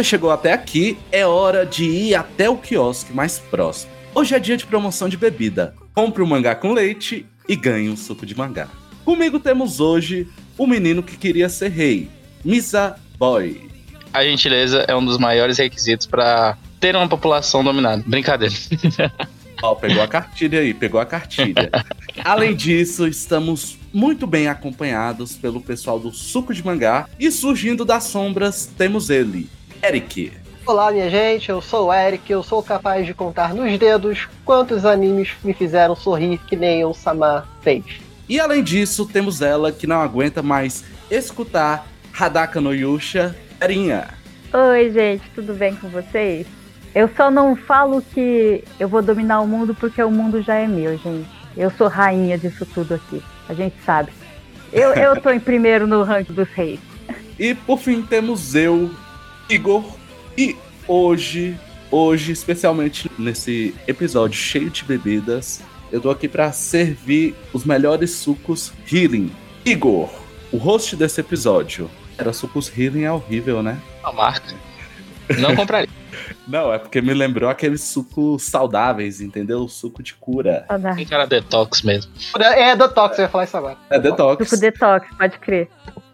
você chegou até aqui, é hora de ir até o quiosque mais próximo. Hoje é dia de promoção de bebida. Compre um mangá com leite e ganhe um suco de mangá. Comigo temos hoje o menino que queria ser rei, Misa Boy. A gentileza é um dos maiores requisitos para ter uma população dominada. Brincadeira. Ó, pegou a cartilha aí, pegou a cartilha. Além disso, estamos muito bem acompanhados pelo pessoal do Suco de Mangá e surgindo das sombras temos ele, Eric. Olá, minha gente, eu sou o Eric, eu sou capaz de contar nos dedos quantos animes me fizeram sorrir que nem o Samar fez. E além disso, temos ela que não aguenta mais escutar Hadaka no Yusha, Erinha. Oi, gente, tudo bem com vocês? Eu só não falo que eu vou dominar o mundo porque o mundo já é meu, gente. Eu sou rainha disso tudo aqui. A gente sabe. Eu, eu tô em primeiro no ranking dos reis. E por fim temos eu, Igor. E hoje, hoje, especialmente nesse episódio cheio de bebidas, eu tô aqui para servir os melhores sucos healing. Igor, o host desse episódio. Era sucos healing é horrível, né? A marca. Não compraria. Não, é porque me lembrou aqueles sucos saudáveis, entendeu? Suco de cura. Tem cara detox mesmo. É detox, eu ia falar isso agora. É detox. Suco detox, pode crer.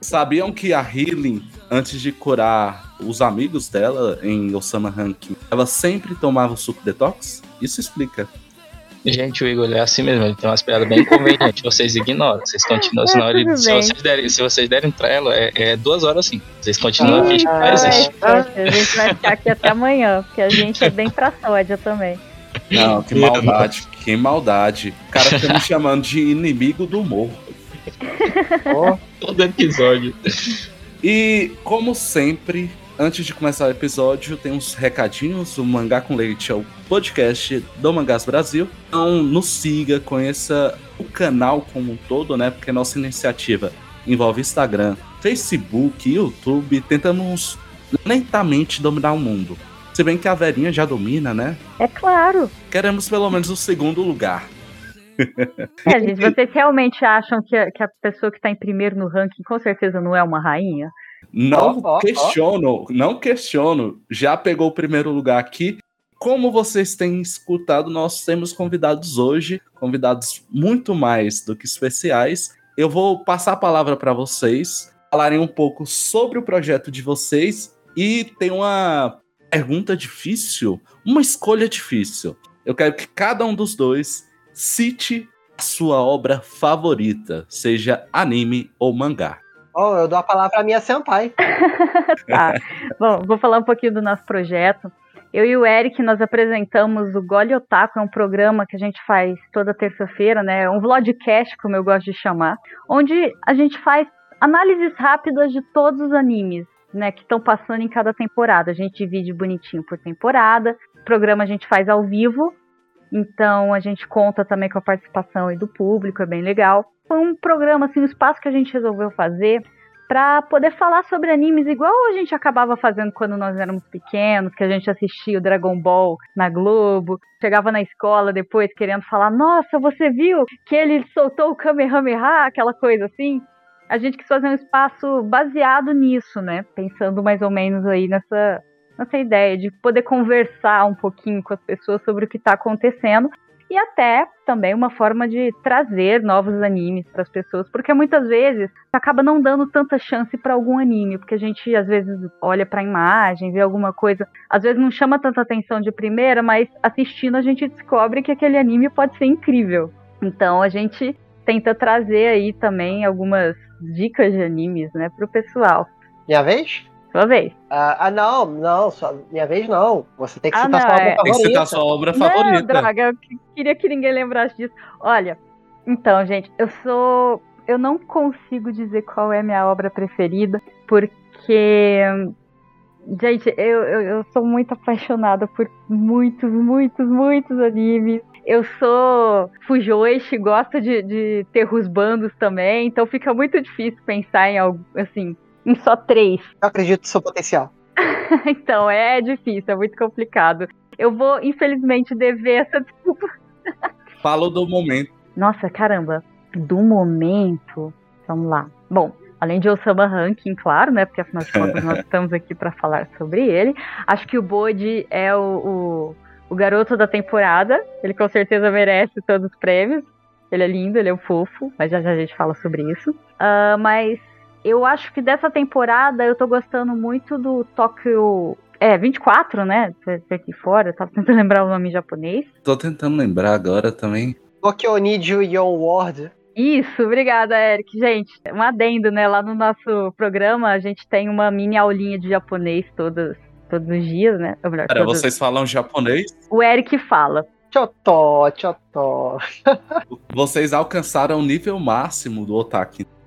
Sabiam que a Healing, antes de curar os amigos dela em Osama Ranking, ela sempre tomava o suco detox? Isso explica. Gente, o Igor é assim mesmo, ele tem umas piadas bem convenientes, vocês ignoram, vocês continuam, senão ele, se, vocês derem, se vocês derem trela, é, é duas horas assim. Vocês continuam a fingir que não Ah, existe. poxa, a gente vai ficar aqui até amanhã, porque a gente é bem pra sódia também. Não, que maldade, que maldade. O cara fica me chamando de inimigo do humor. Ó, Todo episódio. E, como sempre, antes de começar o episódio, tem uns recadinhos. O Mangá com Leite é o podcast do Mangás Brasil. Então, nos siga, conheça o canal como um todo, né? Porque nossa iniciativa envolve Instagram, Facebook, YouTube. Tentamos lentamente dominar o mundo. Se bem que a Verinha já domina, né? É claro. Queremos pelo menos o segundo lugar. É, gente, vocês realmente acham que a, que a pessoa que tá em primeiro no ranking com certeza não é uma rainha? Não ó. questiono, não questiono. Já pegou o primeiro lugar aqui. Como vocês têm escutado, nós temos convidados hoje, convidados muito mais do que especiais. Eu vou passar a palavra para vocês, falarem um pouco sobre o projeto de vocês e tem uma pergunta difícil, uma escolha difícil. Eu quero que cada um dos dois cite a sua obra favorita, seja anime ou mangá. ó, eu dou a palavra pra minha senpai. Tá. Bom, vou falar um pouquinho do nosso projeto. Eu e o Eric, nós apresentamos o Gole Otaku, é um programa que a gente faz toda terça-feira, né? É um vlogcast, como eu gosto de chamar, onde a gente faz análises rápidas de todos os animes, né, que estão passando em cada temporada. A gente divide bonitinho por temporada. O programa a gente faz ao vivo, então a gente conta também com a participação aí do público, é bem legal. Foi um programa, assim, um espaço que a gente resolveu fazer para poder falar sobre animes igual a gente acabava fazendo quando nós éramos pequenos, que a gente assistia o Dragon Ball na Globo, chegava na escola depois querendo falar: "Nossa, você viu que ele soltou o Kamehameha", aquela coisa assim. A gente quis fazer um espaço baseado nisso, né? Pensando mais ou menos aí nessa nessa ideia de poder conversar um pouquinho com as pessoas sobre o que está acontecendo e até também uma forma de trazer novos animes para as pessoas, porque muitas vezes acaba não dando tanta chance para algum anime, porque a gente às vezes olha para a imagem, vê alguma coisa, às vezes não chama tanta atenção de primeira, mas assistindo a gente descobre que aquele anime pode ser incrível. Então a gente tenta trazer aí também algumas dicas de animes, né, pro pessoal. Minha vez? Sua vez. Ah, ah, não, não, só, minha vez não. Você tem que Ah, citar não, sua obra é. Tem que favorita. citar sua obra Não, favorita. droga, eu que- queria que ninguém lembrasse disso. Olha, então, gente, eu sou. Eu não consigo dizer qual é a minha obra preferida, porque. Gente, eu, eu, eu sou muito apaixonada por muitos, muitos, muitos animes. Eu sou fujoishi, gosto de, de ter os bandos também, então fica muito difícil pensar em algo assim, em só três. Eu acredito no seu potencial. Então é difícil, é muito complicado. Eu vou, infelizmente, dever essa desculpa. Fala do momento. Nossa, caramba, do momento. Vamos lá. Bom, Além de Osama Ranking, claro, né? Porque afinal de contas nós estamos aqui para falar sobre ele. Acho que o Bode é o, o, o, garoto da temporada. Ele com certeza merece todos os prêmios. Ele é lindo, ele é um fofo, mas já já a gente fala sobre isso. Uh, mas eu acho que dessa temporada eu tô gostando muito do Tóquio. É, 24, né? Aqui fora, eu tava tentando lembrar o nome em japonês. Tô tentando lembrar agora também. Tokyo Niju Yon World. Isso, obrigada, Eric. Gente, um adendo, né? Lá no nosso programa a gente tem uma mini aulinha de japonês todos, todos os dias, né? Ou melhor, Pera, todos... vocês falam japonês? O Eric fala. Tchotó, tchotó. Vocês alcançaram o nível máximo do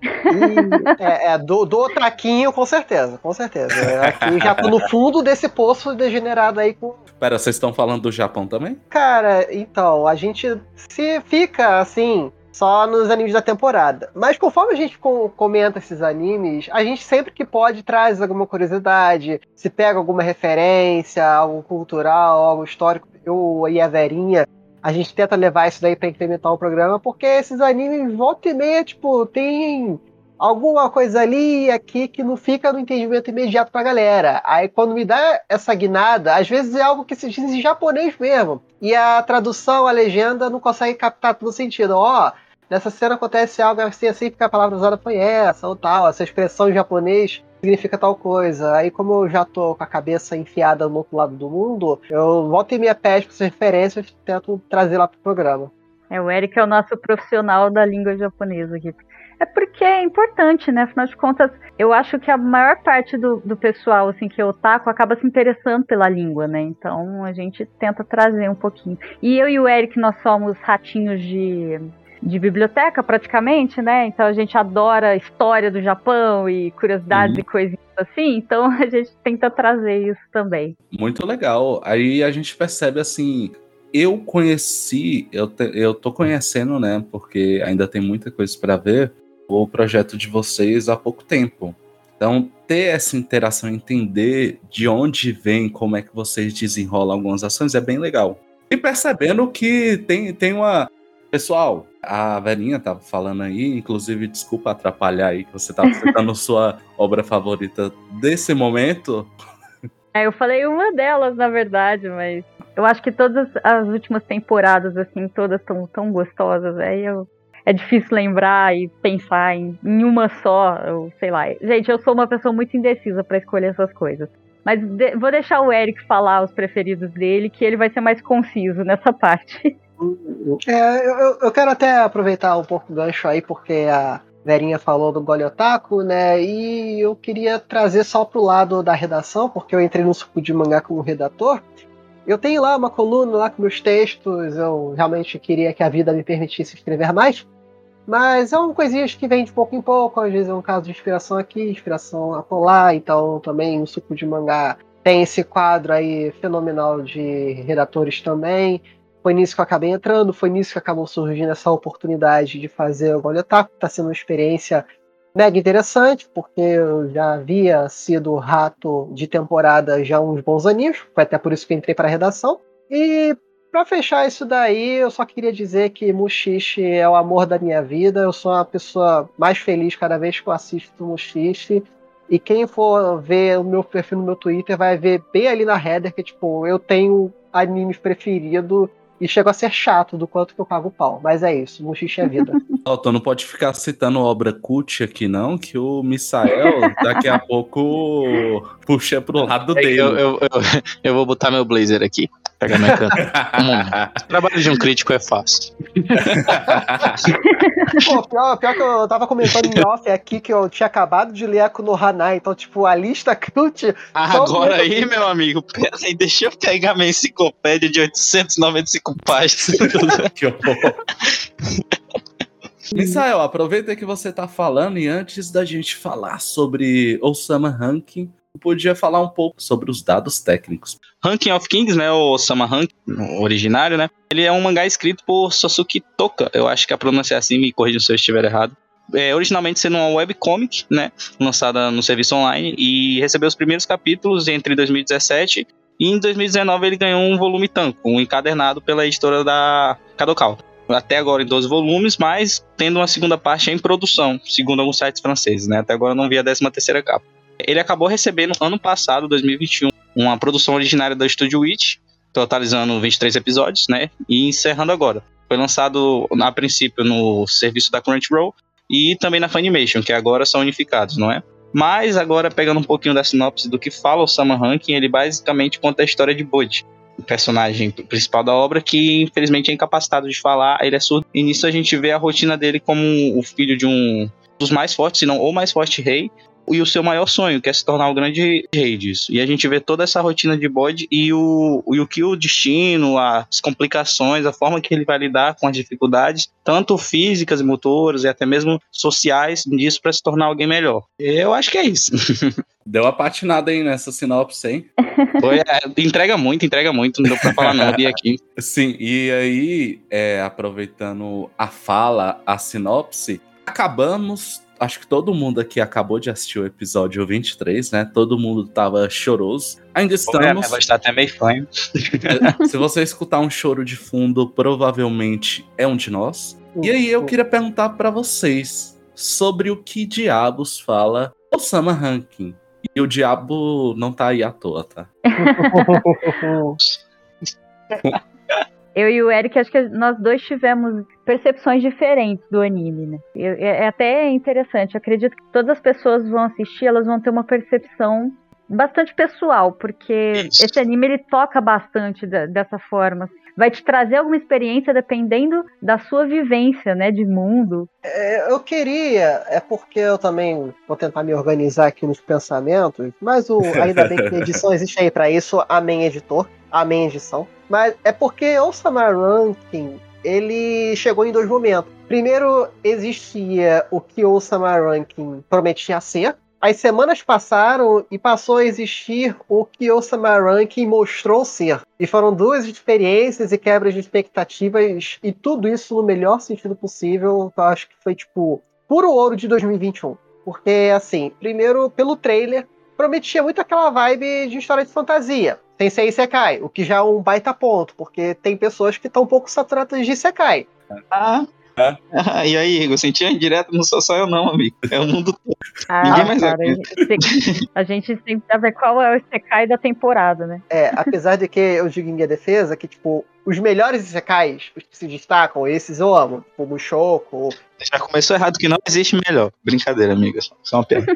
otaku. é, é, do, do otaquinho, com certeza, com certeza. Aqui já tô no fundo desse poço degenerado aí com. Pera, vocês estão falando do Japão também? Cara, então, a gente se fica assim, só nos animes da temporada. Mas conforme a gente comenta esses animes, a gente sempre que pode traz alguma curiosidade, se pega alguma referência, algo cultural, algo histórico. Eu e a Verinha, a gente tenta levar isso daí para incrementar o programa, porque esses animes volta e meia, tipo, tem alguma coisa ali e aqui que não fica no entendimento imediato pra galera. Aí quando me dá essa guinada, às vezes é algo que se diz em japonês mesmo. E a tradução, a legenda, não consegue captar todo o sentido. Ó, oh, nessa cena acontece algo assim, assim, porque a palavra usada foi essa ou tal, essa expressão em japonês significa tal coisa. Aí, como eu já tô com a cabeça enfiada no outro lado do mundo, eu volto em pés com essas referências e tento trazer lá pro programa. É, o Eric é o nosso profissional da língua japonesa aqui. É porque é importante, né? Afinal de contas, eu acho que a maior parte do, do pessoal, assim, que é otaku, acaba se interessando pela língua, né? Então a gente tenta trazer um pouquinho. E eu e o Eric, nós somos ratinhos de de biblioteca, praticamente, né? Então a gente adora história do Japão e curiosidades uhum. e coisinhas assim, então a gente tenta trazer isso também. Muito legal. Aí a gente percebe assim. Eu conheci, eu, te, eu tô conhecendo, né? Porque ainda tem muita coisa para ver, o projeto de vocês há pouco tempo. Então, ter essa interação, entender de onde vem, como é que vocês desenrolam algumas ações é bem legal. E percebendo que tem, tem uma, Pessoal, a velhinha tava falando aí, inclusive, desculpa atrapalhar aí, que você tava citando sua obra favorita desse momento. É, eu falei uma delas, na verdade, mas eu acho que todas as últimas temporadas, assim, todas tão, tão gostosas, aí eu é difícil lembrar e pensar em, em, uma só, eu sei lá. Gente, eu sou uma pessoa muito indecisa para escolher essas coisas. Mas de, vou deixar o Eric falar os preferidos dele, que ele vai ser mais conciso nessa parte. É, eu, eu quero até aproveitar um pouco o gancho aí, porque a Verinha falou do Goliotaku, né? E eu queria trazer só pro lado da redação, porque eu entrei no suco de mangá como redator. Eu tenho lá uma coluna lá com meus textos, eu realmente queria que a vida me permitisse escrever mais. Mas é uma coisinha que vem de pouco em pouco, às vezes é um caso de inspiração aqui, inspiração acolá, então também o suco de mangá tem esse quadro aí fenomenal de redatores também. Foi nisso que eu acabei entrando, foi nisso que acabou surgindo essa oportunidade de fazer o Goliotaku. Está sendo uma experiência mega interessante, porque eu já havia sido rato de temporada já há uns bons aninhos, foi até por isso que entrei para a redação. E para fechar isso daí, eu só queria dizer que Mushishi é o amor da minha vida. Eu sou uma pessoa mais feliz cada vez que eu assisto Mushishi. E quem for ver o meu perfil no meu Twitter vai ver bem ali na header que, tipo, eu tenho animes preferido e chegou a ser chato do quanto que eu pago o pau. Mas é isso, Muxixe é vida. Oh, tu não pode ficar citando obra cult aqui, não, que o Misael daqui a pouco puxa pro lado é dele. Eu, eu, eu, eu, vou botar meu blazer aqui. Pegar minha câmera. o trabalho de um crítico é fácil. Pô, pior, pior que eu tava comentando em off aqui que eu tinha acabado de ler a no Hanai, então, tipo, a lista cult. Agora aí, meu amigo, pera aí, deixa eu pegar minha enciclopédia de 895 páginas. que horror. Misael, aproveita que você tá falando e antes da gente falar sobre Osama Ranking, podia falar um pouco sobre os dados técnicos. Ranking of Kings, né, o Sama Ranking, originário, né, ele é um mangá escrito por Sasuke Toka, eu acho que a pronúncia é assim, me corrija se eu estiver errado. É, originalmente sendo uma webcomic, né, lançada no serviço online, e recebeu os primeiros capítulos entre 2017 e em 2019 ele ganhou um volume tanco, um encadernado pela editora da Kadokawa. até agora em 12 volumes, mas tendo uma segunda parte em produção, segundo alguns sites franceses, né? Até agora não vi a 13 terceira capa. Ele acabou recebendo ano passado, 2021, uma produção originária da Studio Witch, totalizando 23 episódios, né? E encerrando agora. Foi lançado a princípio no serviço da Crunchyroll e também na Funimation, que agora são unificados, não é? Mas agora pegando um pouquinho da sinopse do que fala o Sama Ranking, ele basicamente conta a história de Bud, o personagem principal da obra, que infelizmente é incapacitado de falar, ele é surdo. E nisso a gente vê a rotina dele como o filho de um dos mais fortes, se não o mais forte rei, e o seu maior sonho, que é se tornar o grande rei disso. E a gente vê toda essa rotina de bode e o, e o que o destino, as complicações, a forma que ele vai lidar com as dificuldades, tanto físicas e motoras e até mesmo sociais, disso para se tornar alguém melhor. Eu acho que é isso. Deu uma patinada aí nessa sinopse, hein? Foi, é, entrega muito, entrega muito, não deu pra falar vi aqui. Sim, e aí, é, aproveitando a fala, a sinopse, acabamos acho que todo mundo aqui acabou de assistir o episódio 23, né? Todo mundo tava choroso. Ainda estamos. Vai estar até meio fã. Se você escutar um choro de fundo, provavelmente é um de nós. E aí eu queria perguntar para vocês sobre o que diabos fala o Sama Ranking. E o diabo não tá aí à toa, tá? eu e o Eric, acho que nós dois tivemos percepções diferentes do anime, né? É, é até interessante. Eu acredito que todas as pessoas vão assistir, elas vão ter uma percepção bastante pessoal, porque Isso. esse anime ele toca bastante da, dessa forma. Vai te trazer alguma experiência dependendo da sua vivência, né, de mundo. É, eu queria, é porque eu também vou tentar me organizar aqui nos pensamentos, mas o, ainda bem que a edição existe aí para isso, amém editor, amém edição. Mas é porque o Samar Ranking, ele chegou em dois momentos. Primeiro, existia o que o Samar Ranking prometia ser. As semanas passaram e passou a existir o que o Samar Ranking mostrou ser. E foram duas experiências e quebras de expectativas, e tudo isso no melhor sentido possível. Eu acho que foi, tipo, puro ouro de 2021. Porque, assim, primeiro, pelo trailer, prometia muito aquela vibe de história de fantasia. Tensei Sekai, o que já é um baita ponto, porque tem pessoas que estão um pouco saturadas de Sekai. Ah, é. Ah, e aí, Igor, sentia direto, não sou só eu não, amigo. É o mundo todo. Ah, Ninguém mais cara, é. A gente sempre sabe qual é o Sekai da temporada, né? É, apesar de que eu digo em minha defesa que, tipo, os melhores Isekais, os que se destacam, esses eu amo, tipo Mushoku. Já começou errado que não existe melhor. Brincadeira, amiga, só uma pena.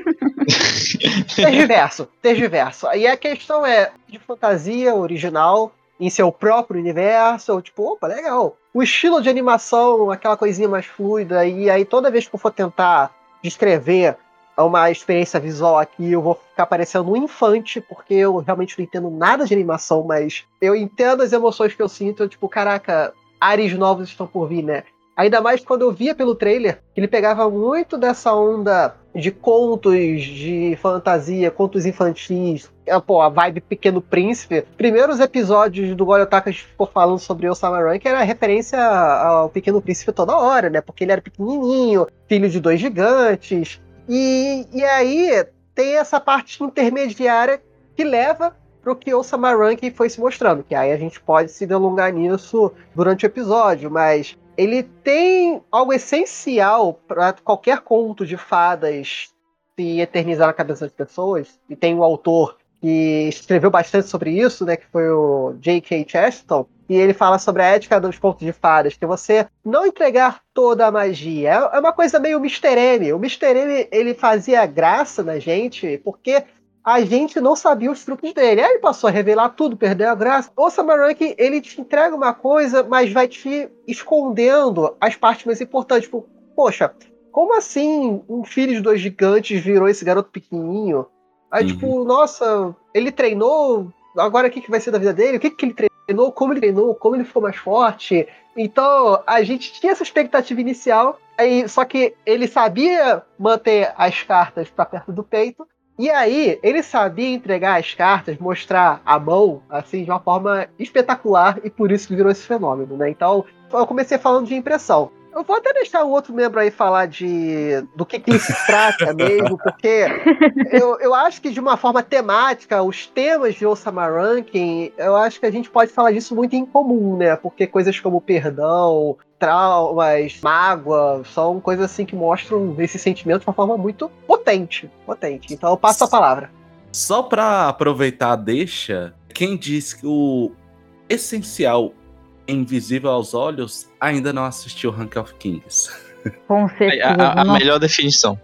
tergiverso, tergiverso. E a questão é de fantasia original, em seu próprio universo, tipo, opa, legal. O estilo de animação, aquela coisinha mais fluida, e aí toda vez que eu for tentar descrever uma experiência visual aqui, eu vou ficar parecendo um infante, porque eu realmente não entendo nada de animação, mas eu entendo as emoções que eu sinto, tipo, caraca, ares novos estão por vir, né? Ainda mais quando eu via pelo trailer que ele pegava muito dessa onda de contos de fantasia, contos infantis, é, pô, a vibe Pequeno Príncipe. Primeiros episódios do Goryotaka ficou falando sobre o Samaran, que era referência ao Pequeno Príncipe toda hora, né? Porque ele era pequenininho, filho de dois gigantes. E, e aí tem essa parte intermediária que leva pro que o Samaran que foi se mostrando, que aí a gente pode se delongar nisso durante o episódio, mas ele tem algo essencial para qualquer conto de fadas se eternizar na cabeça das pessoas. E tem um autor que escreveu bastante sobre isso, né, que foi o J.K. Chesterton, e ele fala sobre a ética dos contos de fadas, que você não entregar toda a magia. É uma coisa meio Mr. M. O Mr. M, ele fazia graça na gente, porque a gente não sabia os truques dele. Aí ele passou a revelar tudo, perdeu a graça. O Samarank, ele te entrega uma coisa, mas vai te escondendo as partes mais importantes. Tipo, poxa, como assim um filho de dois gigantes virou esse garoto pequenininho? Aí, uhum. tipo, nossa, ele treinou, agora o que, que vai ser da vida dele? O que, que ele treinou? Como ele treinou? Como ele ficou mais forte? Então, a gente tinha essa expectativa inicial, aí, só que ele sabia manter as cartas para perto do peito, e aí, ele sabia entregar as cartas, mostrar a mão, assim, de uma forma espetacular, e por isso virou esse fenômeno, né? Então, eu comecei falando de impressão. Eu vou até deixar o outro membro aí falar de do que, que se trata mesmo, porque eu, eu acho que de uma forma temática, os temas de Osama Ranking, eu acho que a gente pode falar disso muito em comum, né? Porque coisas como perdão, traumas, mágoa, são coisas assim que mostram esse sentimento de uma forma muito potente. Potente. Então eu passo a palavra. Só para aproveitar a deixa, quem diz que o essencial invisível aos olhos ainda não assistiu Rank of Kings. Com certeza. A, a, a melhor definição.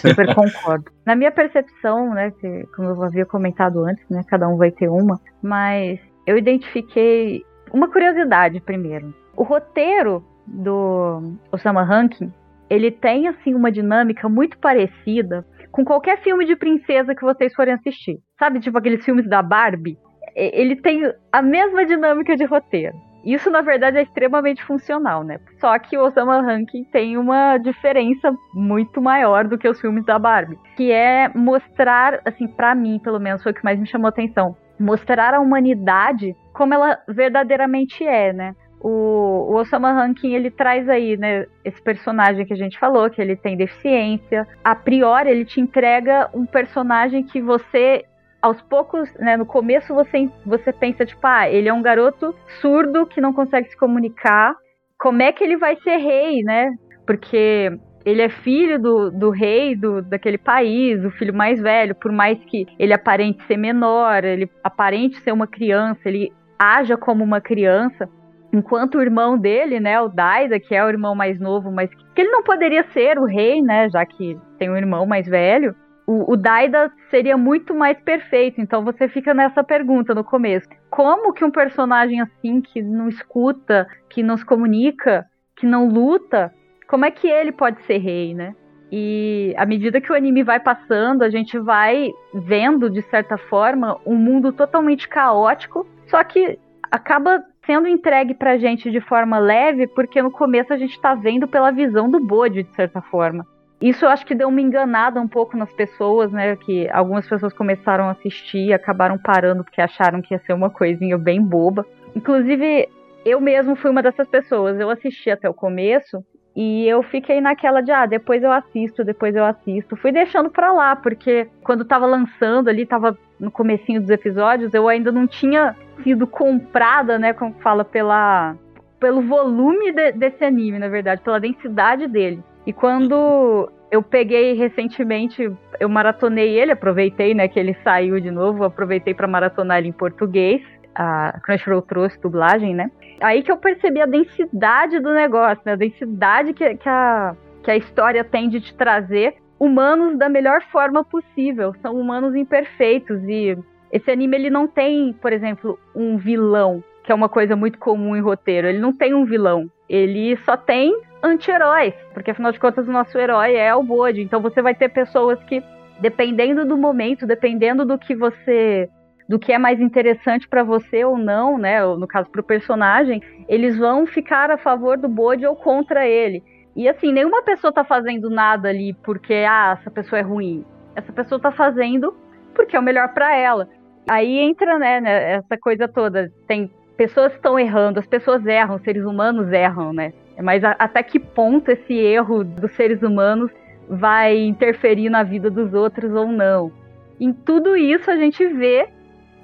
Super concordo. Na minha percepção, né, que, como eu havia comentado antes, né, cada um vai ter uma, mas eu identifiquei uma curiosidade primeiro. O roteiro do Osama Rankin, ele tem assim uma dinâmica muito parecida com qualquer filme de princesa que vocês forem assistir. Sabe, tipo aqueles filmes da Barbie? Ele tem a mesma dinâmica de roteiro. Isso, na verdade, é extremamente funcional, né? Só que o Osama Rankin tem uma diferença muito maior do que os filmes da Barbie, que é mostrar, assim, para mim, pelo menos, foi o que mais me chamou atenção, mostrar a humanidade como ela verdadeiramente é, né? O, o Osama Rankin, ele traz aí, né, esse personagem que a gente falou, que ele tem deficiência. A priori, ele te entrega um personagem que você aos poucos, né, no começo você, você pensa, tipo, ah, ele é um garoto surdo que não consegue se comunicar. Como é que ele vai ser rei, né? Porque ele é filho do, do rei do, daquele país, o filho mais velho, por mais que ele aparente ser menor, ele aparente ser uma criança, ele haja como uma criança, enquanto o irmão dele, né, o Daida, que é o irmão mais novo, mas que ele não poderia ser o rei, né, já que tem um irmão mais velho, o, o Daida seria muito mais perfeito. Então você fica nessa pergunta no começo: como que um personagem assim, que não escuta, que não se comunica, que não luta, como é que ele pode ser rei, né? E à medida que o anime vai passando, a gente vai vendo, de certa forma, um mundo totalmente caótico, só que acaba sendo entregue pra gente de forma leve, porque no começo a gente tá vendo pela visão do Bode, de certa forma. Isso eu acho que deu uma enganada um pouco nas pessoas, né? Que algumas pessoas começaram a assistir e acabaram parando porque acharam que ia ser uma coisinha bem boba. Inclusive, eu mesmo fui uma dessas pessoas. Eu assisti até o começo e eu fiquei naquela de, ah, depois eu assisto, depois eu assisto. Fui deixando pra lá, porque quando tava lançando ali, tava no comecinho dos episódios, eu ainda não tinha sido comprada, né, como fala, pela, pelo volume de, desse anime, na verdade, pela densidade dele. E quando eu peguei recentemente, eu maratonei ele, aproveitei, né, que ele saiu de novo, aproveitei para maratonar ele em português. A Crunchyroll trouxe dublagem, né? Aí que eu percebi a densidade do negócio, né? A densidade que, que, a, que a história tem de te trazer humanos da melhor forma possível. São humanos imperfeitos e esse anime ele não tem, por exemplo, um vilão, que é uma coisa muito comum em roteiro. Ele não tem um vilão. Ele só tem anti-heróis, porque afinal de contas o nosso herói é o Bode. Então você vai ter pessoas que, dependendo do momento, dependendo do que você do que é mais interessante para você ou não, né? Ou no caso para o personagem, eles vão ficar a favor do Bode ou contra ele. E assim, nenhuma pessoa tá fazendo nada ali porque ah, essa pessoa é ruim. Essa pessoa tá fazendo porque é o melhor para ela. Aí entra, né, né, essa coisa toda. Tem pessoas estão errando, as pessoas erram, seres humanos erram, né? Mas a, até que ponto esse erro dos seres humanos vai interferir na vida dos outros ou não? Em tudo isso a gente vê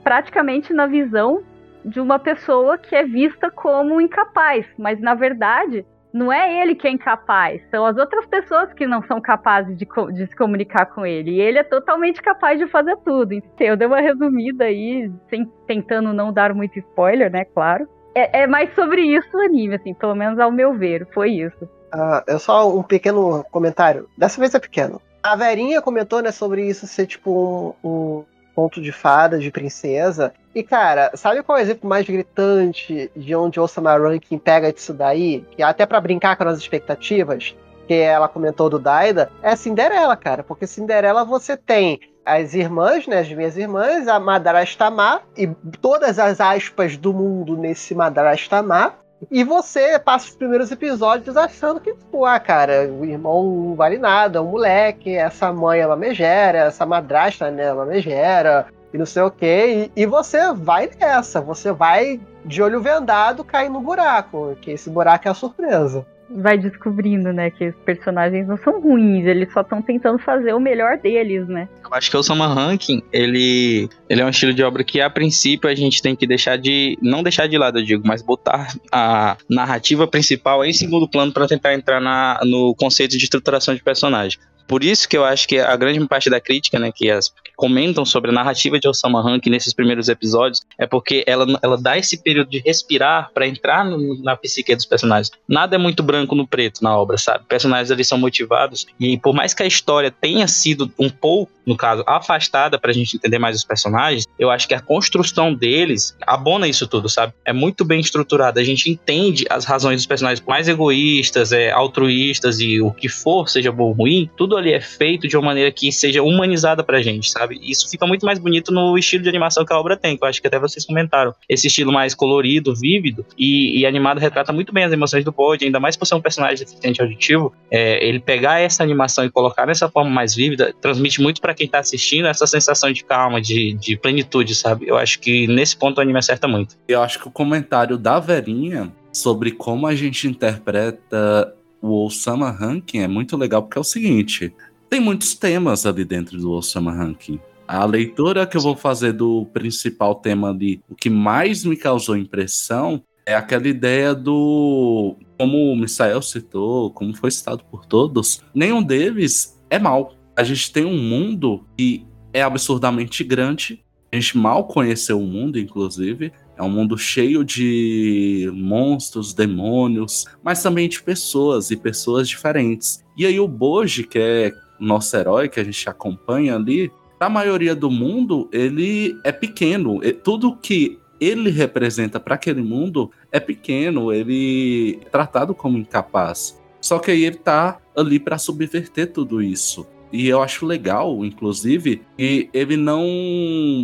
praticamente na visão de uma pessoa que é vista como incapaz, mas na verdade não é ele que é incapaz, são as outras pessoas que não são capazes de, de, se comunicar com ele. E ele é totalmente capaz de fazer tudo. Então, eu dei uma resumida aí, sem, tentando não dar muito spoiler, né? Claro. É, é, mais sobre isso o anime, assim, pelo menos ao meu ver, foi isso. Uh, é só um pequeno comentário. Dessa vez é pequeno. A Verinha comentou, né, sobre isso ser tipo um, um conto de fada, de princesa. E, cara, sabe qual é o exemplo mais gritante de onde Osama Rankin pega disso daí? Que até para brincar com as expectativas, que ela comentou do Daida, é Cinderela, cara. Porque Cinderela você tem as irmãs, né, as minhas irmãs, a Madrastamá e todas as aspas do mundo nesse Madrastamá. E você passa os primeiros episódios achando que, pô, ah, cara, o irmão não vale nada, é um moleque, essa mãe é uma megera, essa madrasta, né, é uma megera, e não sei o quê. E, e você vai nessa, você vai de olho vendado cair no buraco, que esse buraco é a surpresa. Vai descobrindo, né, que os personagens não são ruins, eles só estão tentando fazer o melhor deles, né? Eu acho que o Sama Ranking, ele, ele é um estilo de obra que a princípio a gente tem que deixar de não deixar de lado, eu digo, mas botar a narrativa principal em segundo plano para tentar entrar na, no conceito de estruturação de personagem. Por isso que eu acho que a grande parte da crítica, né, que as comentam sobre a narrativa de Osama Rank nesses primeiros episódios, é porque ela, ela dá esse período de respirar para entrar no, na psique dos personagens. Nada é muito branco no preto na obra, sabe? Personagens ali são motivados e por mais que a história tenha sido um pouco, no caso, afastada pra gente entender mais os personagens, eu acho que a construção deles abona isso tudo, sabe? É muito bem estruturada. A gente entende as razões dos personagens mais egoístas, é, altruístas e o que for, seja bom ou ruim, tudo ali é feito de uma maneira que seja humanizada pra gente, sabe? Isso fica muito mais bonito no estilo de animação que a obra tem, que eu acho que até vocês comentaram. Esse estilo mais colorido, vívido e, e animado retrata muito bem as emoções do Bode, ainda mais por ser um personagem deficiente auditivo. É, ele pegar essa animação e colocar nessa forma mais vívida transmite muito para quem tá assistindo essa sensação de calma, de, de plenitude, sabe? Eu acho que nesse ponto o anime acerta muito. Eu acho que o comentário da Verinha sobre como a gente interpreta o Osama Ranking é muito legal, porque é o seguinte: tem muitos temas ali dentro do Osama Ranking. A leitura que eu vou fazer do principal tema ali, o que mais me causou impressão é aquela ideia do. Como o Misael citou, como foi citado por todos, nenhum deles é mal. A gente tem um mundo que é absurdamente grande. A gente mal conheceu o mundo, inclusive. É um mundo cheio de monstros, demônios, mas também de pessoas e pessoas diferentes. E aí o Boji, que é nosso herói que a gente acompanha ali, a maioria do mundo, ele é pequeno. Tudo que ele representa para aquele mundo é pequeno, ele é tratado como incapaz. Só que aí ele tá ali para subverter tudo isso. E eu acho legal, inclusive, que ele não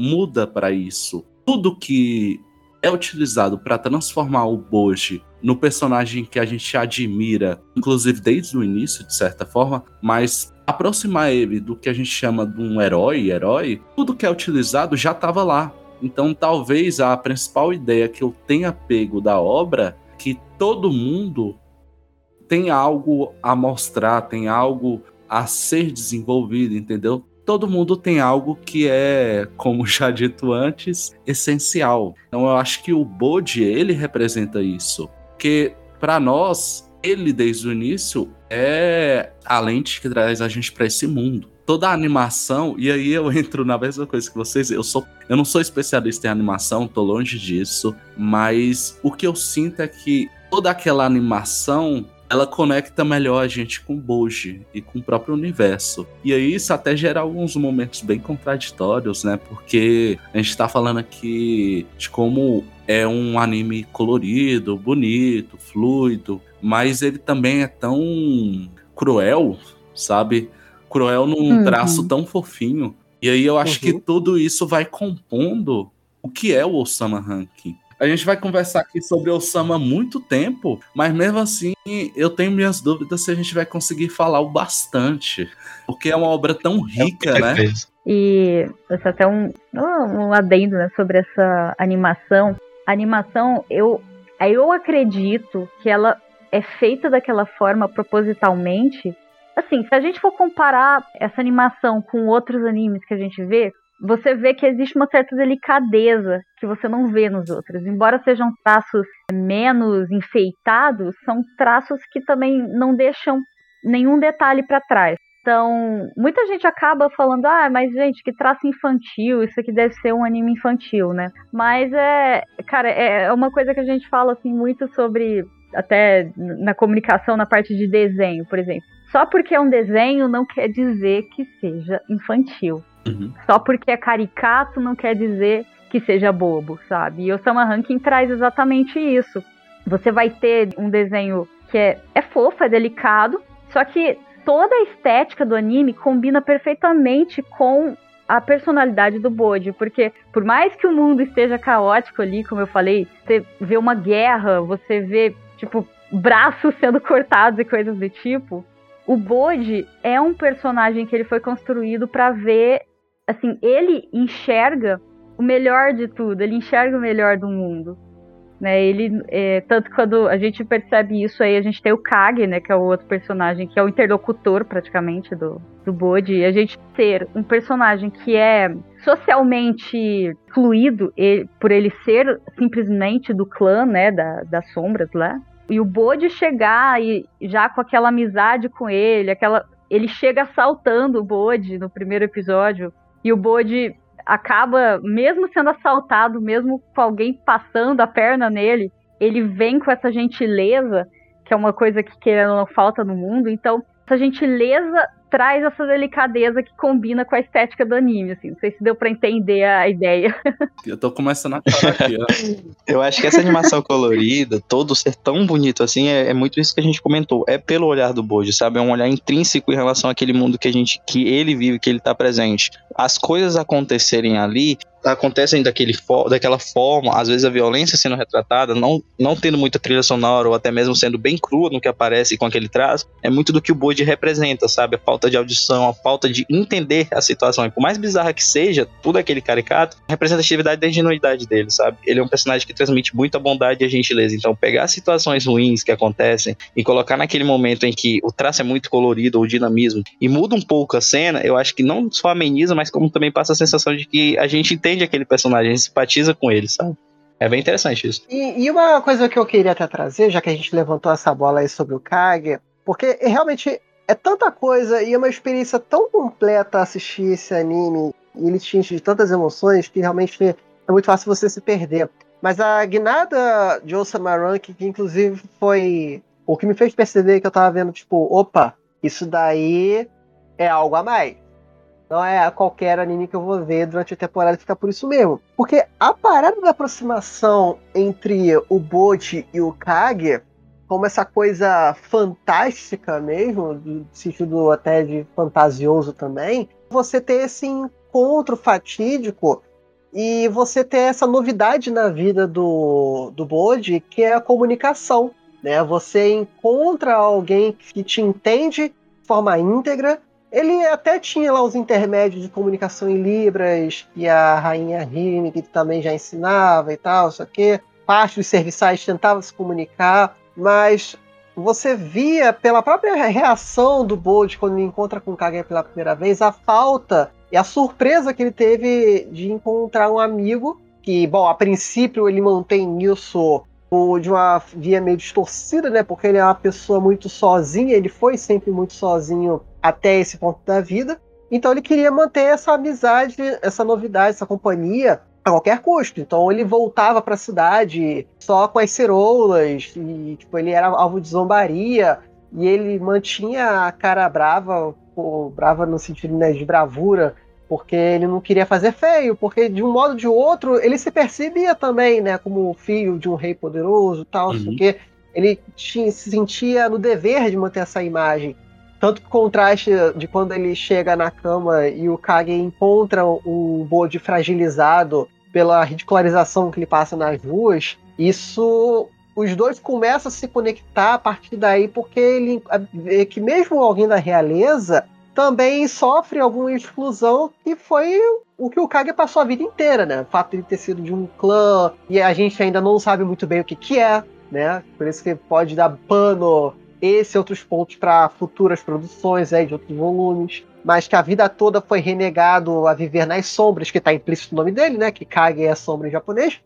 muda para isso. Tudo que é utilizado para transformar o Boji no personagem que a gente admira, inclusive desde o início, de certa forma, mas aproximar ele do que a gente chama de um herói, herói, tudo que é utilizado já estava lá. Então, talvez a principal ideia que eu tenha pego da obra que todo mundo tem algo a mostrar, tem algo a ser desenvolvido, entendeu? todo mundo tem algo que é, como já dito antes, essencial. Então eu acho que o Bode, ele representa isso. Porque para nós, ele desde o início é a lente que traz a gente para esse mundo. Toda a animação, e aí eu entro na mesma coisa que vocês, eu sou eu não sou especialista em animação, tô longe disso, mas o que eu sinto é que toda aquela animação ela conecta melhor a gente com o Boji e com o próprio universo. E aí isso até gera alguns momentos bem contraditórios, né? Porque a gente tá falando aqui de como é um anime colorido, bonito, fluido, mas ele também é tão cruel, sabe? Cruel num uhum. traço tão fofinho. E aí eu acho uhum. que tudo isso vai compondo o que é o Osama Ranking. A gente vai conversar aqui sobre Osama há muito tempo, mas mesmo assim eu tenho minhas dúvidas se a gente vai conseguir falar o bastante, porque é uma obra tão rica, é né? E isso até um, um adendo né, sobre essa animação. A animação, eu, eu acredito que ela é feita daquela forma propositalmente. Assim, se a gente for comparar essa animação com outros animes que a gente vê, você vê que existe uma certa delicadeza que você não vê nos outros. Embora sejam traços menos enfeitados, são traços que também não deixam nenhum detalhe para trás. Então, muita gente acaba falando, ah, mas gente, que traço infantil, isso aqui deve ser um anime infantil, né? Mas é, cara, é uma coisa que a gente fala assim muito sobre até na comunicação na parte de desenho, por exemplo. Só porque é um desenho não quer dizer que seja infantil. Uhum. Só porque é caricato não quer dizer que seja bobo, sabe? E o Sama Ranking traz exatamente isso. Você vai ter um desenho que é, é fofo, é delicado, só que toda a estética do anime combina perfeitamente com a personalidade do Bode, porque por mais que o mundo esteja caótico ali, como eu falei, você vê uma guerra, você vê, tipo, braços sendo cortados e coisas do tipo, o Bode é um personagem que ele foi construído para ver assim, ele enxerga o melhor de tudo, ele enxerga o melhor do mundo. né? Ele, é, tanto quando a gente percebe isso aí, a gente tem o Kage, né? Que é o outro personagem, que é o interlocutor praticamente do, do Bode. E a gente ter um personagem que é socialmente fluido, ele, por ele ser simplesmente do clã, né? Da, das sombras lá. E o Bode chegar e já com aquela amizade com ele, aquela. Ele chega assaltando o Bode no primeiro episódio. E o Bode acaba, mesmo sendo assaltado, mesmo com alguém passando a perna nele, ele vem com essa gentileza, que é uma coisa que querendo não falta no mundo. Então, essa gentileza traz essa delicadeza que combina com a estética do anime, assim. Não sei se deu para entender a ideia. Eu tô começando a falar aqui, ó. Eu acho que essa animação colorida, todo ser tão bonito assim, é, é, muito isso que a gente comentou. É pelo olhar do Bojo, sabe? É um olhar intrínseco em relação àquele mundo que a gente, que ele vive, que ele tá presente. As coisas acontecerem ali acontecem daquele daquela forma, às vezes a violência sendo retratada, não, não tendo muita trilha sonora ou até mesmo sendo bem crua no que aparece com aquele traço, é muito do que o Bode representa, sabe? A falta de audição, a falta de entender a situação. E por mais bizarra que seja, tudo aquele caricato, a representatividade da ingenuidade dele, sabe? Ele é um personagem que transmite muita bondade e gentileza. Então, pegar situações ruins que acontecem e colocar naquele momento em que o traço é muito colorido ou dinamismo e muda um pouco a cena, eu acho que não só ameniza, mas como também passa a sensação de que a gente entende aquele personagem, a gente simpatiza com ele, sabe? É bem interessante isso. E, e, uma coisa que eu queria até trazer, já que a gente levantou essa bola aí sobre o Kage, porque realmente é tanta coisa e é uma experiência tão completa assistir esse anime e ele te enche de tantas emoções que realmente é muito fácil você se perder. Mas a guinada de Osama Rank, que inclusive foi o que me fez perceber que eu tava vendo, tipo, opa, isso daí é algo a mais. Não é qualquer anime que eu vou ver durante a temporada ficar por isso mesmo. Porque a parada da aproximação entre o Boji e o Kage como essa coisa fantástica mesmo, no sentido até de fantasioso também, você ter esse encontro fatídico e você ter essa novidade na vida do, do Bode, que é a comunicação. Né? Você encontra alguém que te entende de forma íntegra. Ele até tinha lá os intermédios de comunicação em Libras, que a rainha Rime, que também já ensinava e tal, só que parte dos serviçais tentava se comunicar mas você via pela própria reação do Bold quando ele encontra com o Kage pela primeira vez a falta e a surpresa que ele teve de encontrar um amigo que, bom, a princípio ele mantém isso de uma via meio distorcida, né? Porque ele é uma pessoa muito sozinha, ele foi sempre muito sozinho até esse ponto da vida. Então ele queria manter essa amizade, essa novidade, essa companhia a qualquer custo. Então ele voltava para a cidade só com as ceroulas e tipo ele era alvo de zombaria e ele mantinha a cara brava, brava no sentido né, de bravura, porque ele não queria fazer feio, porque de um modo ou de outro ele se percebia também, né, como filho de um rei poderoso, tal, uhum. porque ele tinha, se sentia no dever de manter essa imagem. Tanto o contraste de quando ele chega na cama e o Kage encontra um Bode fragilizado pela ridicularização que ele passa nas ruas, isso os dois começam a se conectar a partir daí, porque ele vê que mesmo alguém da realeza também sofre alguma exclusão que foi o que o Kage passou a vida inteira, né? O fato de ele ter sido de um clã e a gente ainda não sabe muito bem o que, que é, né? Por isso que pode dar pano esse e outros pontos para futuras produções aí, de outros volumes. Mas que a vida toda foi renegado a viver nas sombras, que está implícito no nome dele, né? Que Kage é sombra em japonês.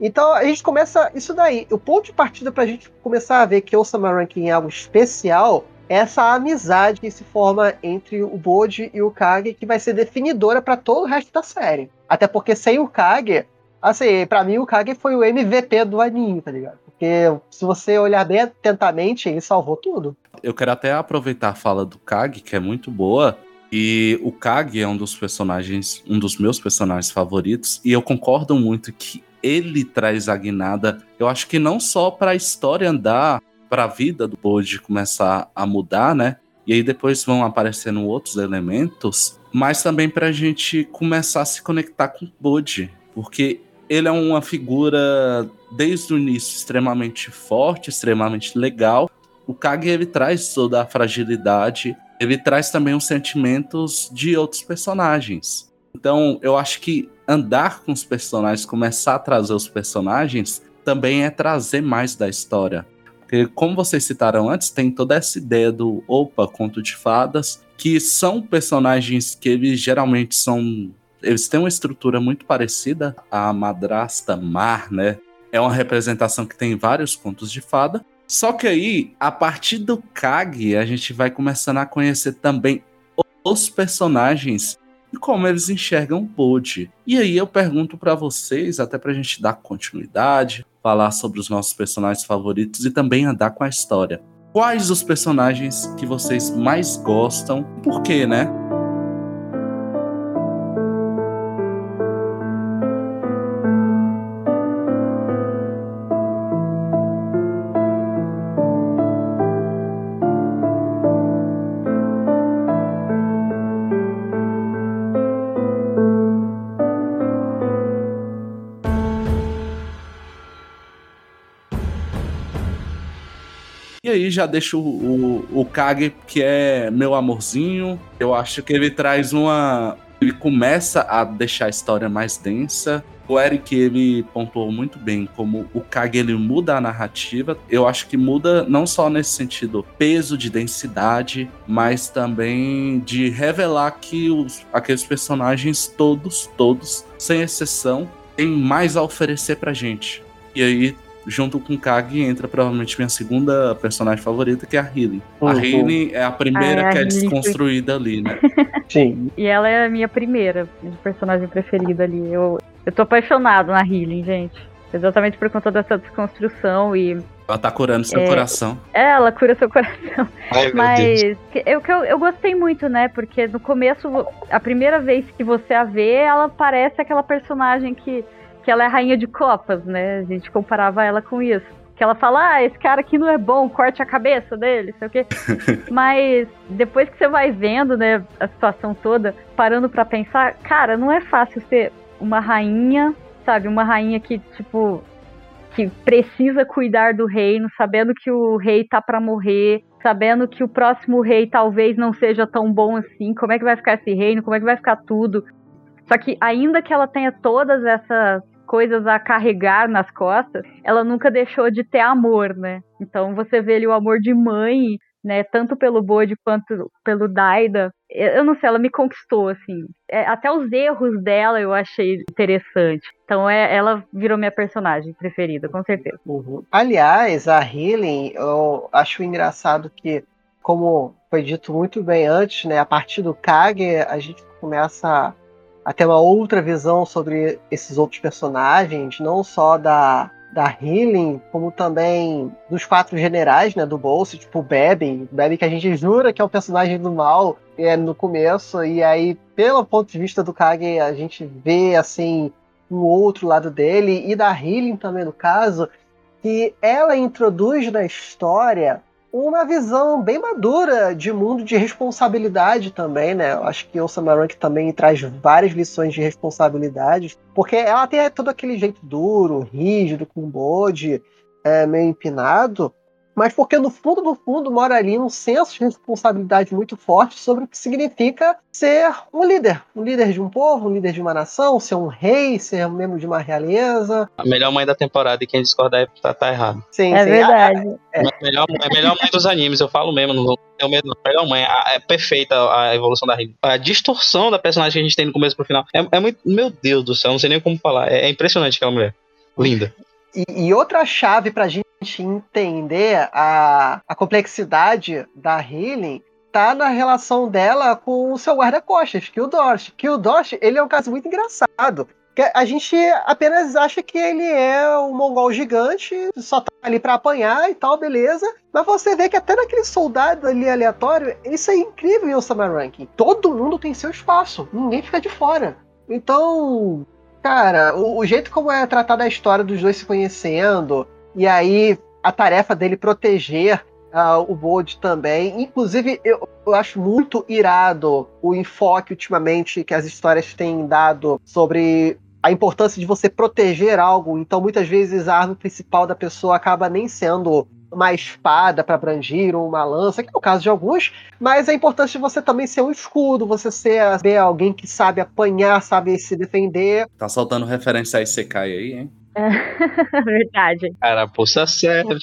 Então a gente começa isso daí. O ponto de partida para a gente começar a ver que Osama Ranking é algo especial é essa amizade que se forma entre o Boji e o Kage, que vai ser definidora para todo o resto da série. Até porque sem o Kage, assim, para mim o Kage foi o MVP do anime, tá ligado? Porque se você olhar bem atentamente, ele salvou tudo. Eu quero até aproveitar a fala do Kag, que é muito boa. E o Kag é um dos personagens, um dos meus personagens favoritos. E eu concordo muito que ele traz a guinada. Eu acho que não só para a história andar, para a vida do Bode começar a mudar, né? E aí depois vão aparecendo outros elementos, mas também para a gente começar a se conectar com o Bode, porque ele é uma figura desde o início extremamente forte, extremamente legal. O Kage ele traz toda a fragilidade, ele traz também os sentimentos de outros personagens. Então, eu acho que andar com os personagens, começar a trazer os personagens, também é trazer mais da história. Porque, como vocês citaram antes, tem toda essa ideia do opa, conto de fadas, que são personagens que eles geralmente são. Eles têm uma estrutura muito parecida à madrasta Mar, né? É uma representação que tem vários contos de fada. Só que aí, a partir do Kag, a gente vai começando a conhecer também os personagens e como eles enxergam Bode. E aí eu pergunto para vocês, até pra gente dar continuidade, falar sobre os nossos personagens favoritos e também andar com a história. Quais os personagens que vocês mais gostam? Por quê, né? E aí já deixo o, o, o Kage, que é meu amorzinho. Eu acho que ele traz uma. Ele começa a deixar a história mais densa. O Eric, ele pontuou muito bem como o Kage ele muda a narrativa. Eu acho que muda não só nesse sentido peso de densidade, mas também de revelar que os, aqueles personagens todos, todos, sem exceção, têm mais a oferecer pra gente. E aí junto com Kag entra provavelmente minha segunda personagem favorita, que é a Hylian. Uhum. A Hylian é a primeira ah, que é desconstruída ali, né? Sim. E ela é a minha primeira personagem preferida ali. Eu, eu tô apaixonado na Hylian, gente. Exatamente por conta dessa desconstrução e. Ela tá curando seu é, coração. É, ela cura seu coração. Ai, Mas eu, eu, eu gostei muito, né? Porque no começo, a primeira vez que você a vê, ela parece aquela personagem que que ela é rainha de copas, né? A gente comparava ela com isso. Que ela fala, ah, esse cara aqui não é bom, corte a cabeça dele, sei o quê. Mas depois que você vai vendo, né, a situação toda, parando para pensar, cara, não é fácil ser uma rainha, sabe? Uma rainha que, tipo, que precisa cuidar do reino, sabendo que o rei tá para morrer, sabendo que o próximo rei talvez não seja tão bom assim. Como é que vai ficar esse reino? Como é que vai ficar tudo? Só que ainda que ela tenha todas essas coisas a carregar nas costas, ela nunca deixou de ter amor, né? Então você vê ali o amor de mãe, né? Tanto pelo Bode quanto pelo Daida. Eu não sei, ela me conquistou, assim. É, até os erros dela eu achei interessante. Então é, ela virou minha personagem preferida, com certeza. Uhum. Aliás, a Healing, eu acho engraçado que, como foi dito muito bem antes, né? A partir do Kage, a gente começa até uma outra visão sobre esses outros personagens, não só da, da Healing, como também dos quatro generais, né, do bolso, tipo o Bebe, Bebe que a gente jura que é o personagem do mal é, no começo, e aí, pelo ponto de vista do Kage, a gente vê, assim, o um outro lado dele, e da Healing também, no caso, que ela introduz na história uma visão bem madura de mundo de responsabilidade também, né? Eu acho que o Samarank também traz várias lições de responsabilidade, porque ela tem todo aquele jeito duro, rígido, com bode, é, meio empinado, mas porque no fundo do fundo mora ali um senso de responsabilidade muito forte sobre o que significa ser um líder, um líder de um povo, um líder de uma nação, ser um rei, ser um membro de uma realeza. A melhor mãe da temporada e quem discordar é tá, tá errado. Sim, é sim. verdade. É, é. A melhor, a melhor mãe dos animes, eu falo mesmo, não tenho medo, não. A melhor mãe, é perfeita a evolução da Rin. A distorção da personagem que a gente tem no começo pro final é, é muito. Meu Deus do céu, não sei nem como falar. É, é impressionante aquela mulher. Linda. E, e, outra chave pra gente entender a, a complexidade da Healing tá na relação dela com o seu guarda-costas, que o Dorsch. Que o Dorsch, ele é um caso muito engraçado. Que a gente apenas acha que ele é um mongol gigante, só tá ali para apanhar e tal, beleza. Mas você vê que até naquele soldado ali aleatório, isso é incrível em Osama Ranking. Todo mundo tem seu espaço, ninguém fica de fora. Então, Cara, o, o, jeito como é tratada a história dos dois se conhecendo, e aí a tarefa dele proteger uh, o Bold também. Inclusive, eu, eu, acho muito irado o enfoque ultimamente que as histórias têm dado sobre a importância de você proteger algo. Então, muitas vezes, a arma principal da pessoa acaba nem sendo uma espada para brangir ou uma lança, que é o caso de alguns, mas é importante você também ser um escudo, você ser, ser alguém que sabe apanhar, sabe se defender. Tá soltando referência a Isekai aí, hein? Verdade. Carapuça sério.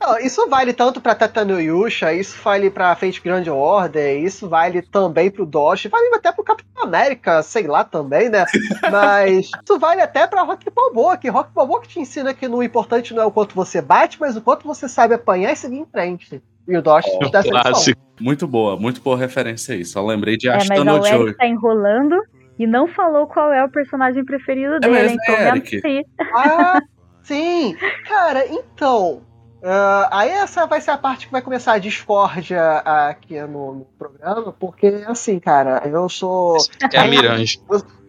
Não, isso vale tanto pra Tatano Yusha, isso vale pra Fate Grand Order, isso vale também pro Dosh, vale até pro Capitão América, sei lá também, né? Mas isso vale até pra Rock Balboa, que Rock Balboa que te ensina que no importante não é o quanto você bate, mas o quanto você sabe apanhar e seguir em frente. E o Dosh Oh, dessa edição. clássico. Muito boa, muito boa referência aí. Só lembrei de É, mas Ashton o no Joy. Eric tá enrolando e não falou qual é o personagem preferido dele, mesmo, então é, Eric. anotei. Ah, sim! Cara, então. ah, aí essa vai ser a parte que vai começar a discórdia aqui no, no programa, porque assim, cara, eu sou. É a Miranje.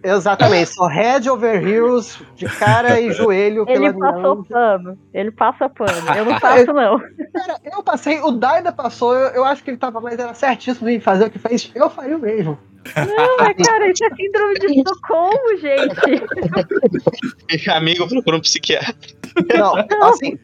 Exatamente, sou head over heels, de cara e joelho Ele pela passou minha. pano. Ele passa pano. Eu não passo, não. Cara, eu passei, o Daida passou, eu, eu acho que ele tava mais era certíssimo em fazer o que fez, eu faria o mesmo. Não, mas cara, isso é síndrome de Estocolmo, gente. Amigo procura um psiquiatra. Não, assim,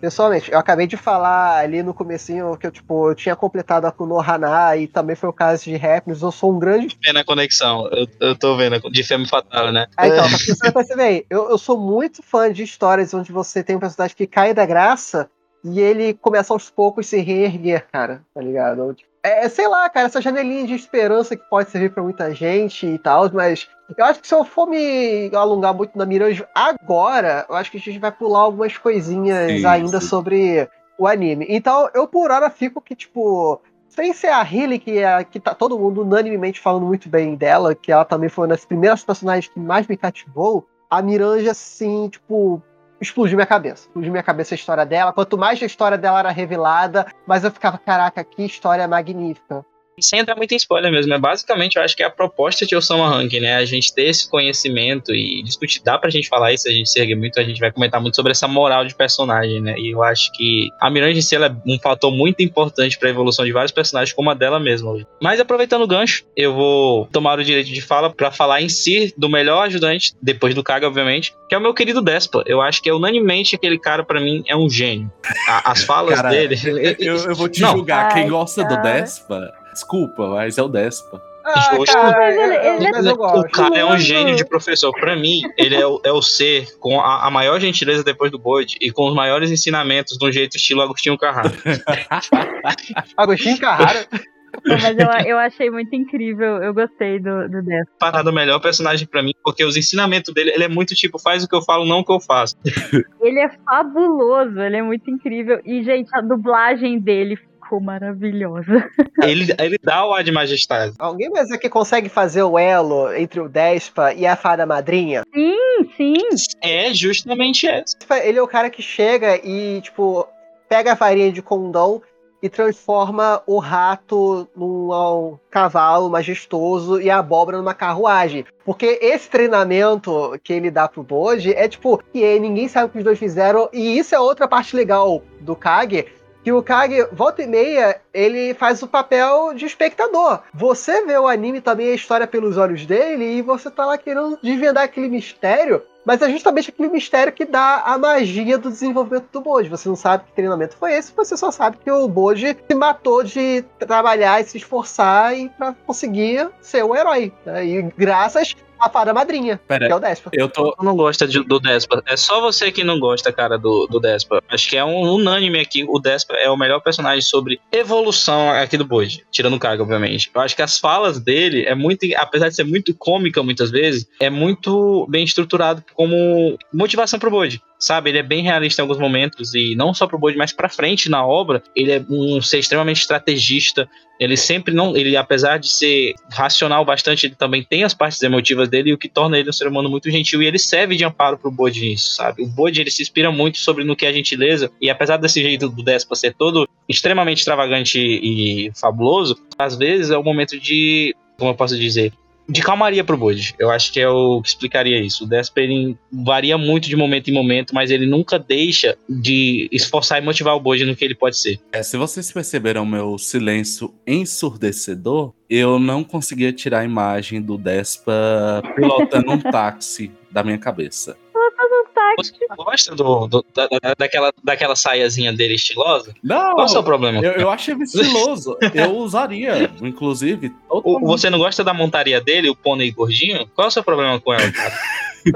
pessoalmente, eu acabei de falar ali no comecinho que eu, tipo, eu tinha completado a Kunohana e também foi o caso de Happiness, eu sou um grande Vendo a conexão. Eu, eu tô vendo. De Femme Fatal, né? Ah, então, pra você perceber aí, eu, eu sou muito fã de histórias onde você tem um personagem que cai da graça e ele começa aos poucos se reerguer, cara, tá ligado? É, sei lá, cara, essa janelinha de esperança que pode servir pra muita gente e tal, mas eu acho que se eu for me alongar muito na Miranjo agora, eu acho que a gente vai pular algumas coisinhas Sim, ainda sim. sobre o anime. Então, eu por hora fico que, tipo, sem ser a Hilly, que, é, que tá todo mundo unanimemente falando muito bem dela, que ela também foi uma das primeiras personagens que mais me cativou, a Miranja, assim, tipo, explodiu minha cabeça. Explodiu minha cabeça a história dela. Quanto mais a história dela era revelada, mais eu ficava, caraca, que história magnífica. Sem entrar muito em spoiler mesmo, é basicamente, eu acho que é a proposta de Osama Rank, né? A gente ter esse conhecimento e discutir, dá pra gente falar isso, a gente se ergue muito, a gente vai comentar muito sobre essa moral de personagem, né? E eu acho que a Miranda em si ela é um fator muito importante pra evolução de vários personagens, como a dela mesma. Mas aproveitando o gancho, eu vou tomar o direito de fala pra falar em si do melhor ajudante, depois do Kaga, obviamente, que é o meu querido Despa. Eu acho que é unanimemente aquele cara, pra mim, é um gênio. A- as falas Cara, dele. Eu, eu vou te Não. julgar. Quem Ai, gosta do. Despa, desculpa, mas é o Despa. Ah, cara, ele- ele é O cara é um gênio de professor. Pra mim, ele é o, é o ser com a, a maior gentileza depois do Bode e com os maiores ensinamentos de um jeito estilo Agostinho Carrara. Agostinho Carrara. Mas eu, eu achei muito incrível. Eu gostei do, do Death. Parado o melhor personagem pra mim, porque os ensinamentos dele, ele é muito tipo, faz o que eu falo, não o que eu faço. Ele é fabuloso, ele é muito incrível. E, gente, a dublagem dele ficou maravilhosa. Ele, ele dá o ar de majestade. Alguém mais aqui consegue fazer o elo entre o Despa e a fada madrinha? Sim, sim. É justamente essa. Ele é o cara que chega e, tipo, pega a farinha de condão e transforma o rato num um cavalo majestoso e a abóbora numa carruagem. Porque esse treinamento que ele dá pro Bode é tipo, é, ninguém sabe o que os dois fizeram, e isso é outra parte legal do Kage. Que o Kage, volta e meia, ele faz o papel de espectador. Você vê o anime também, a história pelos olhos dele, e você tá lá querendo desvendar aquele mistério. Mas é justamente aquele mistério que dá a magia do desenvolvimento do Boji. Você não sabe que treinamento foi esse, você só sabe que o Boji se matou de trabalhar e se esforçar e para conseguir ser o herói. né? E graças à fada madrinha, Pera, que é o Despa. eu tô. Tu não gosta de- do Despa. É só você que não gosta, cara, do, do Despa. Acho que é um unânime aqui. O Despa é o melhor personagem sobre evolução aqui do Boji. Tirando o Kaga, obviamente. Eu acho que as falas dele é muito. Apesar de ser muito cômica muitas vezes, é muito bem estruturado como motivação pro Boji. Sabe, ele é bem realista em alguns momentos, e não só pro Boji, mas pra frente na obra, ele é um ser extremamente estrategista, ele sempre não. Ele, apesar de ser racional bastante, ele também tem as partes emotivas dele, o que torna ele um ser humano muito gentil. E ele serve de amparo pro Bode nisso, sabe? O Bode ele se inspira muito sobre no que é a gentileza. E apesar desse jeito do Despa ser todo extremamente extravagante e fabuloso, às vezes é o momento de. Como eu posso dizer? De calmaria pro Bode. Eu acho que é o que explicaria isso. O Despa ele varia muito de momento em momento, mas ele nunca deixa de esforçar e motivar o Bode no que ele pode ser. É, se vocês perceberam meu silêncio ensurdecedor, eu não conseguia tirar a imagem do Despa pilotando um táxi da minha cabeça. Você gosta do, do- da, da- daquela, daquela saiazinha dele estilosa? Não! Qual é o seu problema? Eu, eu achei estiloso. Eu usaria, inclusive. O- você não gosta da montaria dele, o pônei gordinho? Qual é o seu problema com ela, cara?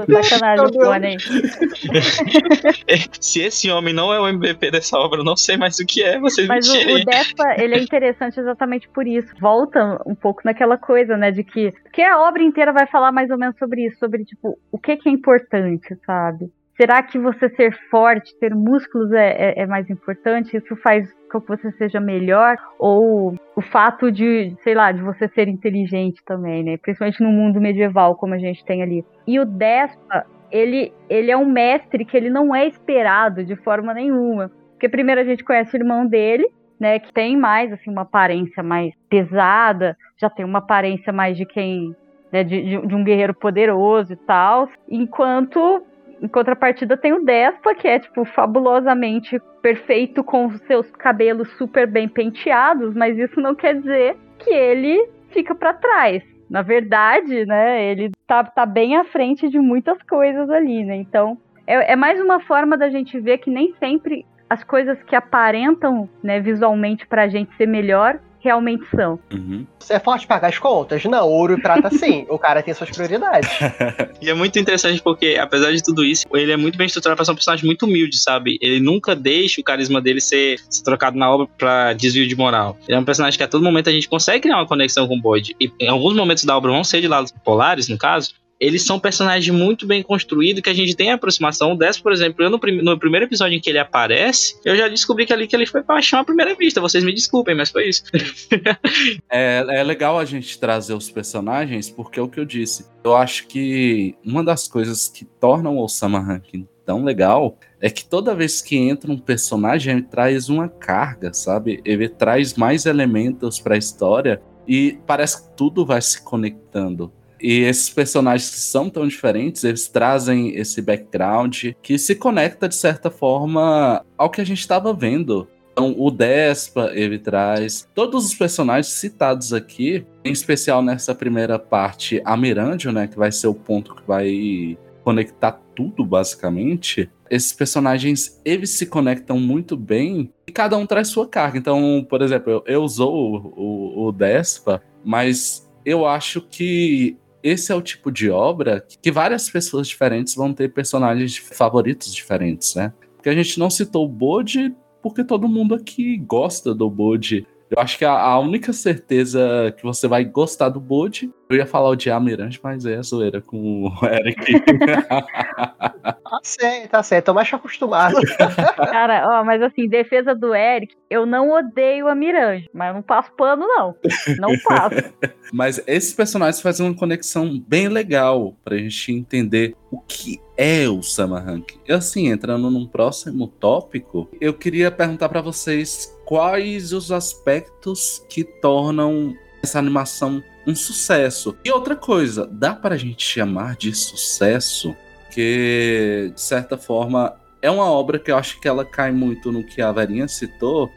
Se esse homem não é o MVP dessa obra, eu não sei mais o que é. Vocês Mas o, o Despa, ele é interessante exatamente por isso. Volta um pouco naquela coisa, né, de que, que a obra inteira vai falar mais ou menos sobre isso, sobre, tipo, o que que é importante, sabe? Será que você ser forte, ter músculos é, é, é mais importante? Isso faz com que você seja melhor? Ou o fato de, sei lá, de você ser inteligente também, né? Principalmente no mundo medieval, como a gente tem ali. E o Despa, ele, ele é um mestre que ele não é esperado de forma nenhuma. Porque primeiro a gente conhece o irmão dele, né? Que tem mais, assim, uma aparência mais pesada, já tem uma aparência mais de quem. Né, de, de, de um guerreiro poderoso e tal. Enquanto em contrapartida tem o Despa, que é, tipo, fabulosamente perfeito com seus cabelos super bem penteados, mas isso não quer dizer que ele fica para trás. Na verdade, né, ele tá, tá bem à frente de muitas coisas ali, né? Então, é, é mais uma forma da gente ver que nem sempre as coisas que aparentam, né, visualmente pra gente ser melhor, realmente são. Uhum. Você é forte pagar as contas? Não, ouro e prata sim. o cara tem suas prioridades. E é muito interessante porque, apesar de tudo isso, ele é muito bem estruturado pra ser um personagem muito humilde, sabe? Ele nunca deixa o carisma dele ser, ser trocado na obra pra desvio de moral. Ele é um personagem que a todo momento a gente consegue criar uma conexão com o Boyd. E em alguns momentos da obra vão ser de lados polares, no caso, eles são personagens muito bem construídos que a gente tem aproximação. O Des, por exemplo, eu no, prim no, primeiro episódio em que ele aparece, eu já descobri que ali que ele foi paixão à primeira vista. Vocês me desculpem, mas foi isso. é, é legal a gente trazer os personagens, porque é o que eu disse. Eu acho que uma das coisas que tornam o Osama Rankin tão legal é que toda vez que entra um personagem, ele traz uma carga, sabe? Ele traz mais elementos para a história e parece que tudo vai se conectando. E esses personagens que são tão diferentes, eles trazem esse background que se conecta de certa forma ao que a gente estava vendo. Então, o Despa, ele traz todos os personagens citados aqui, em especial nessa primeira parte, a Mirandio, né, que vai ser o ponto que vai conectar tudo, basicamente. Esses personagens, eles se conectam muito bem e cada um traz sua carga. Então, por exemplo, eu, eu usou o, o, o Despa, mas eu acho que esse é o tipo de obra que várias pessoas diferentes vão ter personagens favoritos diferentes, né? Porque a gente não citou o Bode porque todo mundo aqui gosta do Bode. Eu acho que a, a, única certeza que você vai gostar do Bode, eu ia falar o de Almirante, mas é a zoeira com o Eric. tá certo, tá certo, tô mais acostumado. Cara, ó, mas assim, defesa do Eric, eu não odeio a Miranda, mas eu não passo pano, não. Não passo. mas esses personagens fazem uma conexão bem legal pra gente entender o que é o Summer Rank. E assim, entrando num próximo tópico, eu queria perguntar para vocês quais os aspectos que tornam essa animação um sucesso. E outra coisa, dá para a gente chamar de sucesso que, de certa forma, é uma obra que eu acho que ela cai muito no que a Verinha citou,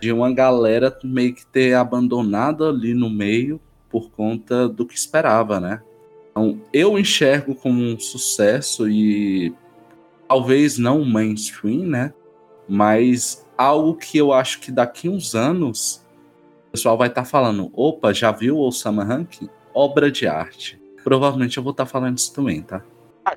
de uma galera meio que ter abandonado ali no meio por conta do que esperava, né? Então, eu enxergo como um sucesso e talvez não mainstream, né? Mas algo que eu acho que daqui uns anos o pessoal vai estar tá falando: opa, já viu o Osama Ranking? Obra de arte. Provavelmente eu vou estar tá falando isso também, tá?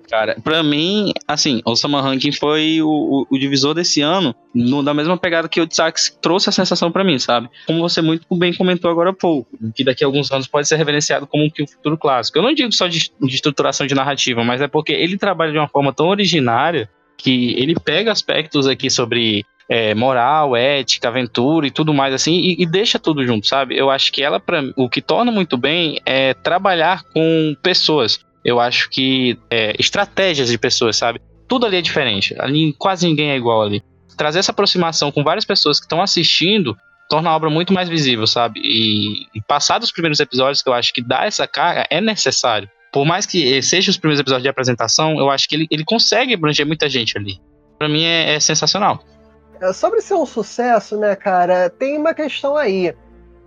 Cara, pra mim, assim, o Summer Ranking foi o, o, o, divisor desse ano, no, da mesma pegada que o Tsax trouxe a sensação para mim, sabe? Como você muito bem comentou agora há pouco, que daqui a alguns anos pode ser reverenciado como um futuro clássico. Eu não digo só de, de estruturação de narrativa, mas é porque ele trabalha de uma forma tão originária que ele pega aspectos aqui sobre é, moral, ética, aventura e tudo mais assim, e, e, deixa tudo junto, sabe? Eu acho que ela, pra, o que torna muito bem é trabalhar com pessoas eu acho que é, estratégias de pessoas, sabe? Tudo ali é diferente. Ali quase ninguém é igual ali. Trazer essa aproximação com várias pessoas que estão assistindo torna a obra muito mais visível, sabe? E, e passar dos primeiros episódios, que eu acho que dá essa carga, é necessário. Por mais que sejam os primeiros episódios de apresentação, eu acho que ele, ele consegue abranger muita gente ali. Para mim é, é sensacional. É, sobre ser um sucesso, né, cara, tem uma questão aí.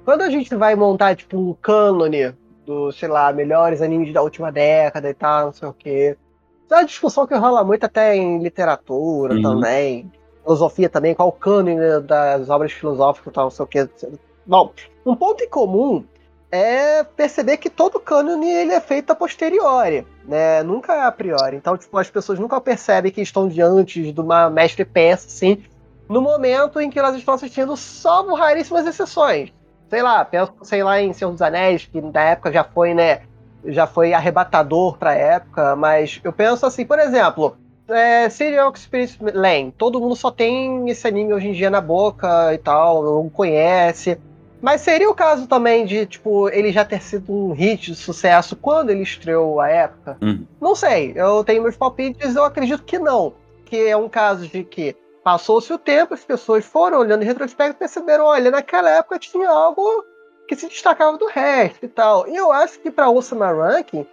Quando a gente vai montar, tipo, um cânone do, sei lá, melhores animes da última década e tal, não sei o quê. É uma discussão que rola muito até em literatura uhum. também, filosofia também, qual o cânone das obras filosóficas e tal, não sei o quê. Bom, um ponto em comum é perceber que todo cânone ele é feito a posteriori, né? Nunca a priori. Então, tipo, as pessoas nunca percebem que estão diante de uma mestre peça, assim, no momento em que elas estão assistindo, salvo raríssimas exceções. Sei lá, penso, sei lá, em Senhor dos Anéis, que na época já foi, né? Já foi arrebatador pra época, mas eu penso assim, por exemplo, é, Serial Spirit Lane, todo mundo só tem esse anime hoje em dia na boca e tal, não conhece. Mas seria o caso também de, tipo, ele já ter sido um hit de sucesso quando ele estreou a época? Hum. Não sei, eu tenho meus palpites, eu acredito que não. Que é um caso de que passou-se o tempo, as pessoas foram olhando em retrospecto e perceberam, olha, naquela época tinha algo que se destacava do resto e tal. E eu acho que para Osama Ranking,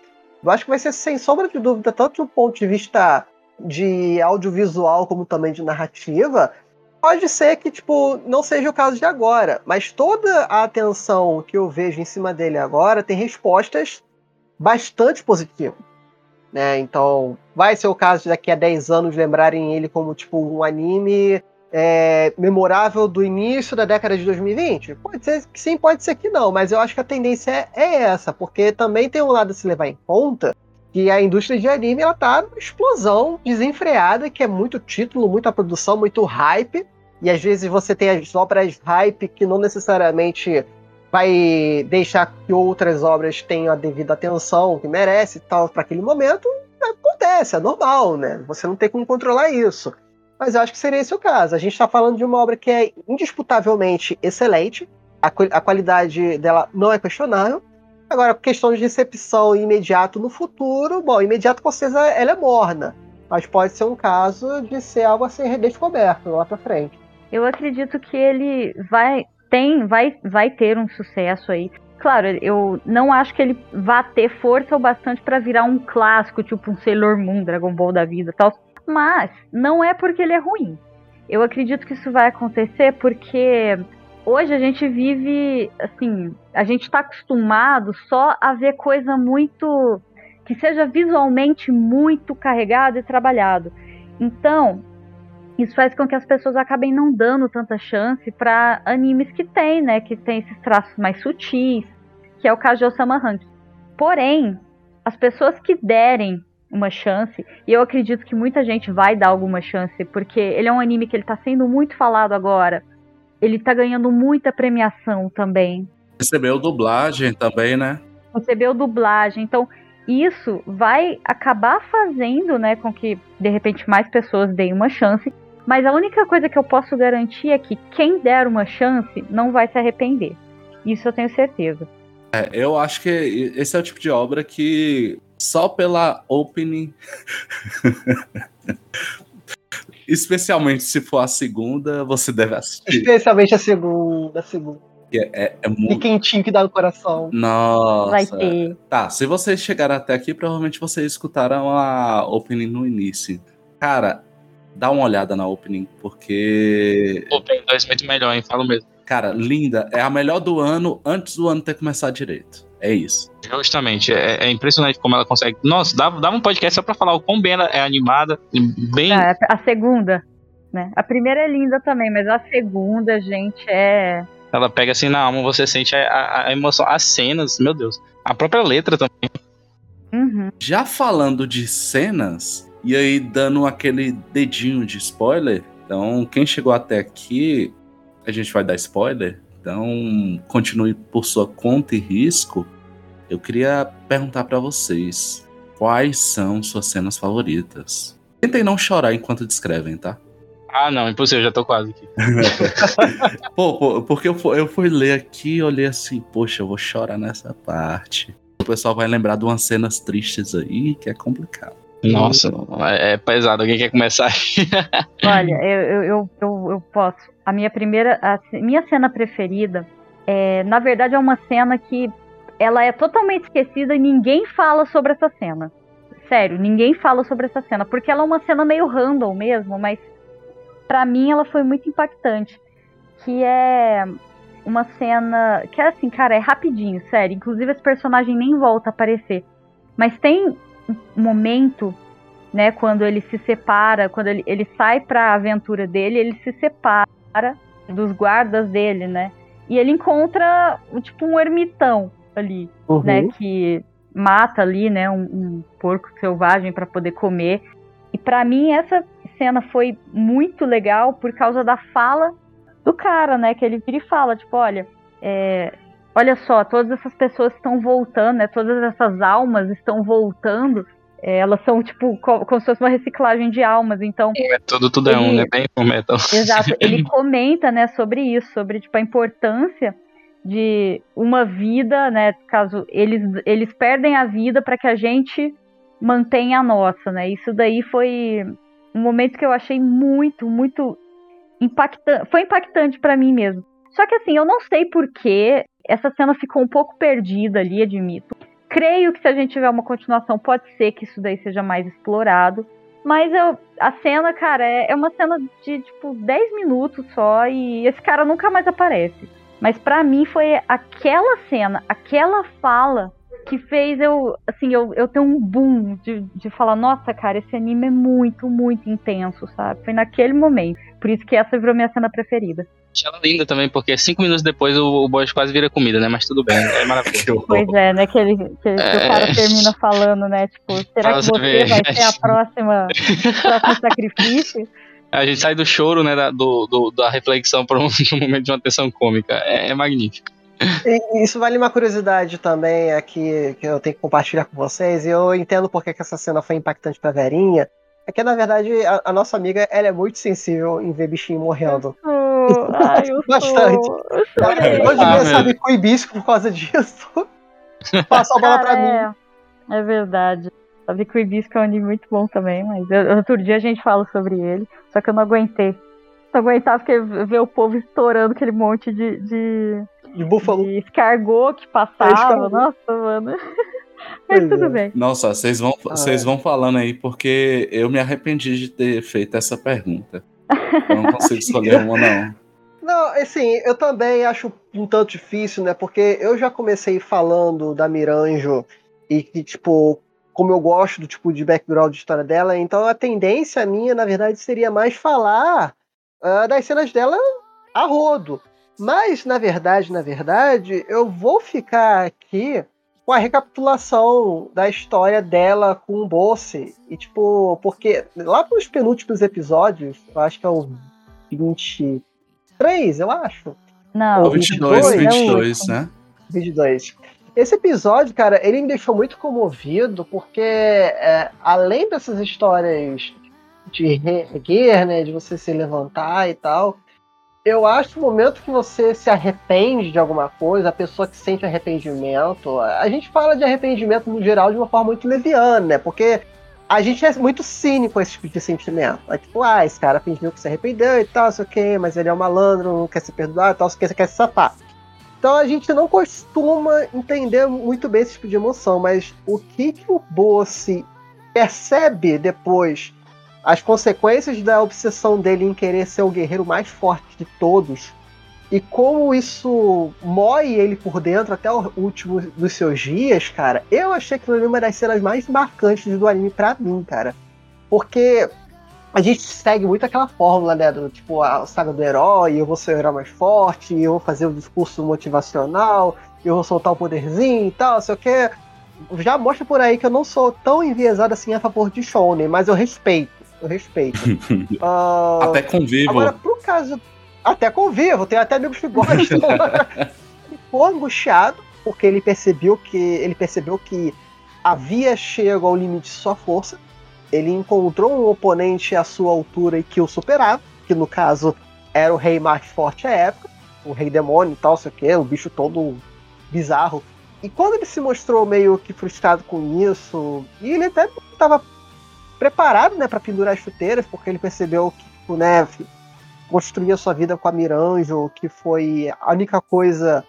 eu acho que vai ser sem sombra de dúvida, tanto do ponto de vista de audiovisual como também de narrativa, pode ser que, tipo, não seja o caso de agora, mas toda a atenção que eu vejo em cima dele agora tem respostas bastante positivas. Né? Então, vai ser o caso de daqui a 10 anos lembrarem ele como, tipo, um anime é, memorável do início da década de 2020? Pode ser que sim, pode ser que não, mas eu acho que a tendência é, é essa, porque também tem um lado a se levar em conta, que a indústria de anime ela tá numa explosão desenfreada, que é muito título, muita produção, muito hype, e às vezes você tem as obras hype que não necessariamente vai deixar que outras obras tenham a devida atenção que merece e tal para aquele momento. Acontece, é normal, né? Você não tem como controlar isso. Mas eu acho que seria esse o caso. A gente está falando de uma obra que é indisputavelmente excelente, a, a qualidade dela não é questionável. Agora, questão de recepção imediato no futuro, bom, imediato com certeza ela é morna, mas pode ser um caso de ser algo a ser redescoberto lá para frente. Eu acredito que ele vai tem vai vai ter um sucesso aí. Claro, eu não acho que ele vá ter força o bastante para virar um clássico, tipo um Sailor Moon, Dragon Ball da vida, tal. Mas não é porque ele é ruim. Eu acredito que isso vai acontecer porque hoje a gente vive assim, a gente está acostumado só a ver coisa muito que seja visualmente muito carregado e trabalhado. Então, isso faz com que as pessoas acabem não dando tanta chance para animes que tem, né, que tem esses traços mais sutis, que é o caso de Osama Ranking. Porém, as pessoas que derem uma chance, e eu acredito que muita gente vai dar alguma chance, porque ele é um anime que ele tá sendo muito falado agora. Ele tá ganhando muita premiação também. Recebeu dublagem também, né? Recebeu dublagem. Então, isso vai acabar fazendo, né, com que de repente mais pessoas deem uma chance mas a única coisa que eu posso garantir é que quem der uma chance não vai se arrepender. Isso eu tenho certeza. É, eu acho que esse é o tipo de obra que só pela opening. Especialmente se for a segunda, você deve assistir. Especialmente a segunda, a segunda. É, é, é muito... E quentinho que dá no coração. Nossa. Vai ter. Tá, se vocês chegaram até aqui, provavelmente vocês escutaram a opening no início. Cara, dá uma olhada na opening, porque. Opening 2 muito melhor, hein? Falo mesmo. Cara, linda. É a melhor do ano antes do ano ter começado direito. É isso. Justamente. É, é impressionante como ela consegue. Nossa, dava, dava um podcast só pra falar o quão bem ela é animada. Bem. É, a segunda. Né? A primeira é linda também, mas a segunda, gente, é. Ela pega assim na alma, você sente a, a, a emoção, as cenas, meu Deus. A própria letra também. Uhum. Já falando de cenas, e aí, dando aquele dedinho de spoiler, então quem chegou até aqui, a gente vai dar spoiler. Então, continue por sua conta e risco. Eu queria perguntar para vocês quais são suas cenas favoritas. Tentem não chorar enquanto descrevem, tá? Ah, não, impossível, já tô quase aqui. pô, pô, porque eu fui, eu fui ler aqui e olhei assim, poxa, eu vou chorar nessa parte. O pessoal vai lembrar de umas cenas tristes aí que é complicado. Nossa, é, é pesado. Alguém quer começar? Olha, eu, eu, eu, eu, posso. A minha primeira, a minha cena preferida, é, na verdade, é uma cena que ela é totalmente esquecida e ninguém fala sobre essa cena. Sério, ninguém fala sobre essa cena, porque ela é uma cena meio random mesmo, mas para mim ela foi muito impactante. Que é uma cena que é assim, cara, é rapidinho, sério. Inclusive esse personagem nem volta a aparecer. Mas tem momento, né, quando ele se separa, quando ele, ele sai para a aventura dele, ele se separa dos guardas dele, né? E ele encontra tipo um ermitão. ali, Uhum. né? Que mata ali, né? Um, um porco selvagem para poder comer. E para mim essa cena foi muito legal por causa da fala do cara, né? Que ele vira e fala, tipo, olha, é, olha só, todas essas pessoas estão voltando, né? Todas essas almas estão voltando. É, elas são, tipo, co- como se fosse uma reciclagem de almas. Então, É tudo, tudo é um, Ele- né? Bem full metal. Exato. Ele comenta, né, sobre isso, sobre tipo a importância de uma vida, né, caso eles eles perdem a vida para que a gente mantenha a nossa, né? Isso daí foi um momento que eu achei muito, muito impactante, foi impactante para mim mesmo. Só que assim, eu não sei por que essa cena ficou um pouco perdida ali, admito. Creio que se a gente tiver uma continuação, pode ser que isso daí seja mais explorado. Mas eu, a cena, cara, é, é uma cena de, tipo, 10 minutos só e esse cara nunca mais aparece. Mas pra mim foi aquela cena, aquela fala que fez eu, assim, eu, eu ter um boom de, de falar, nossa, cara, esse anime é muito, muito intenso, sabe? Foi naquele momento. Por isso que essa virou minha cena preferida. Achei ela linda também, porque cinco minutos depois o, o boss quase vira comida, né? Mas tudo bem, é maravilhoso. Que. Pois é, né? Que, ele, que, que É. o cara termina falando, né? Tipo, será Pra que você ver. vai ser a próxima, o próximo sacrifício? A gente sai do choro, né? Da, do, do- da reflexão para um, um momento de uma tensão cômica. É, é magnífico. Isso vale uma curiosidade também aqui que eu tenho que compartilhar com vocês. E eu entendo porque que essa cena foi impactante pra Verinha. É que, na verdade, a, a nossa amiga ela é muito sensível em ver bichinho morrendo. Oh, ai, eu Bastante. Eu acabou de Ah, ver, meu. sabe, com o hibisco por causa disso. Passa a bola pra Cara, mim. é, é verdade. Sabe que o Hibisco é um anime muito bom também, mas eu- outro dia a gente fala sobre ele, só que eu não aguentei. Não aguentava porque ver o povo estourando aquele monte de, de, De búfalo. de escargot que passava. escargot. Nossa, mano. Mas Pois tudo é. bem. Nossa, vocês vão, Ah, vocês é. vão falando aí porque eu me arrependi de ter feito essa pergunta. Eu não consigo escolher uma, não. Não, assim, eu também acho um tanto difícil, né? Porque eu já comecei falando da Miranjo e que, tipo, como eu gosto do tipo de background de história dela, então a tendência minha, na verdade, seria mais falar ah, das cenas dela a rodo. Mas, na verdade, na verdade, eu vou ficar aqui com a recapitulação da história dela com o Bosse. E, tipo, porque lá nos penúltimos episódios, eu acho que é o 23, eu acho. Não, Ô, O 22, 22, 22, né? 22. Esse episódio, cara, ele me deixou muito comovido, porque é, além dessas histórias de reerguer, né, de você se levantar e tal, eu acho que o momento que você se arrepende de alguma coisa, a pessoa que sente arrependimento, a gente fala de arrependimento no geral de uma forma muito leviana, né, porque a gente é muito cínico com esse tipo de sentimento. É tipo, ah, esse cara fingiu que se arrependeu e tal, sei o quê, mas ele é um malandro, não quer se perdoar e tal, sei o você quer se safar. Então a gente não costuma entender muito bem esse tipo de emoção, mas o que, que o Bosse percebe depois, as consequências da obsessão dele em querer ser o guerreiro mais forte de todos, e como isso mói ele por dentro até o último dos seus dias, cara, eu achei que foi uma das cenas mais marcantes do anime pra mim, cara. Porque a gente segue muito aquela fórmula, né? Do tipo, a saga do herói, eu vou ser o herói mais forte, eu vou fazer o discurso motivacional, eu vou soltar o poderzinho e tal, sei o que. Já mostra por aí que eu não sou tão enviesado assim a favor de Shonen, mas eu respeito. Eu respeito. Ah, Até convivo. Agora, pro caso. Até convivo, tem até amigos que gostam. ele ficou angustiado, porque ele percebeu que. Ele percebeu que havia chego ao limite de sua força. Ele encontrou um oponente à sua altura e que o superava, que no caso era o rei mais forte à época, o rei demônio e tal, sei o que, o bicho todo bizarro. E quando ele se mostrou meio que frustrado com isso, e ele até estava preparado, né, para pendurar as chuteiras, porque ele percebeu que, tipo, né, construir a sua vida com a Miranjo, que foi a única coisa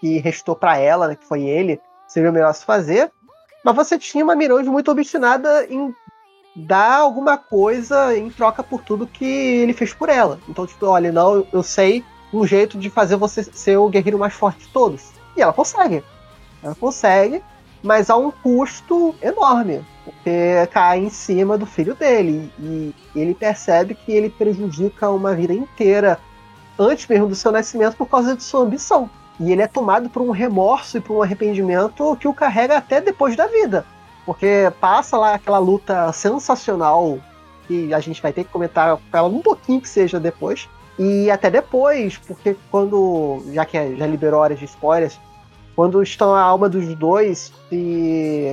que restou para ela, né, que foi ele, seria o melhor se fazer. Mas você tinha uma Miranjo muito obstinada em dar alguma coisa em troca por tudo que ele fez por ela. Então, tipo, olha, não, eu sei um jeito de fazer você ser o guerreiro mais forte de todos. E ela consegue. Ela consegue, mas a um custo enorme. Porque cai em cima do filho dele. E ele percebe que ele prejudica uma vida inteira antes mesmo do seu nascimento por causa de sua ambição. E ele é tomado por um remorso e por um arrependimento que o carrega até depois da vida. Porque passa lá aquela luta sensacional que a gente vai ter que comentar ela um pouquinho que seja depois. E até depois, porque quando. Já que já liberou horas de spoilers, quando estão a alma dos dois se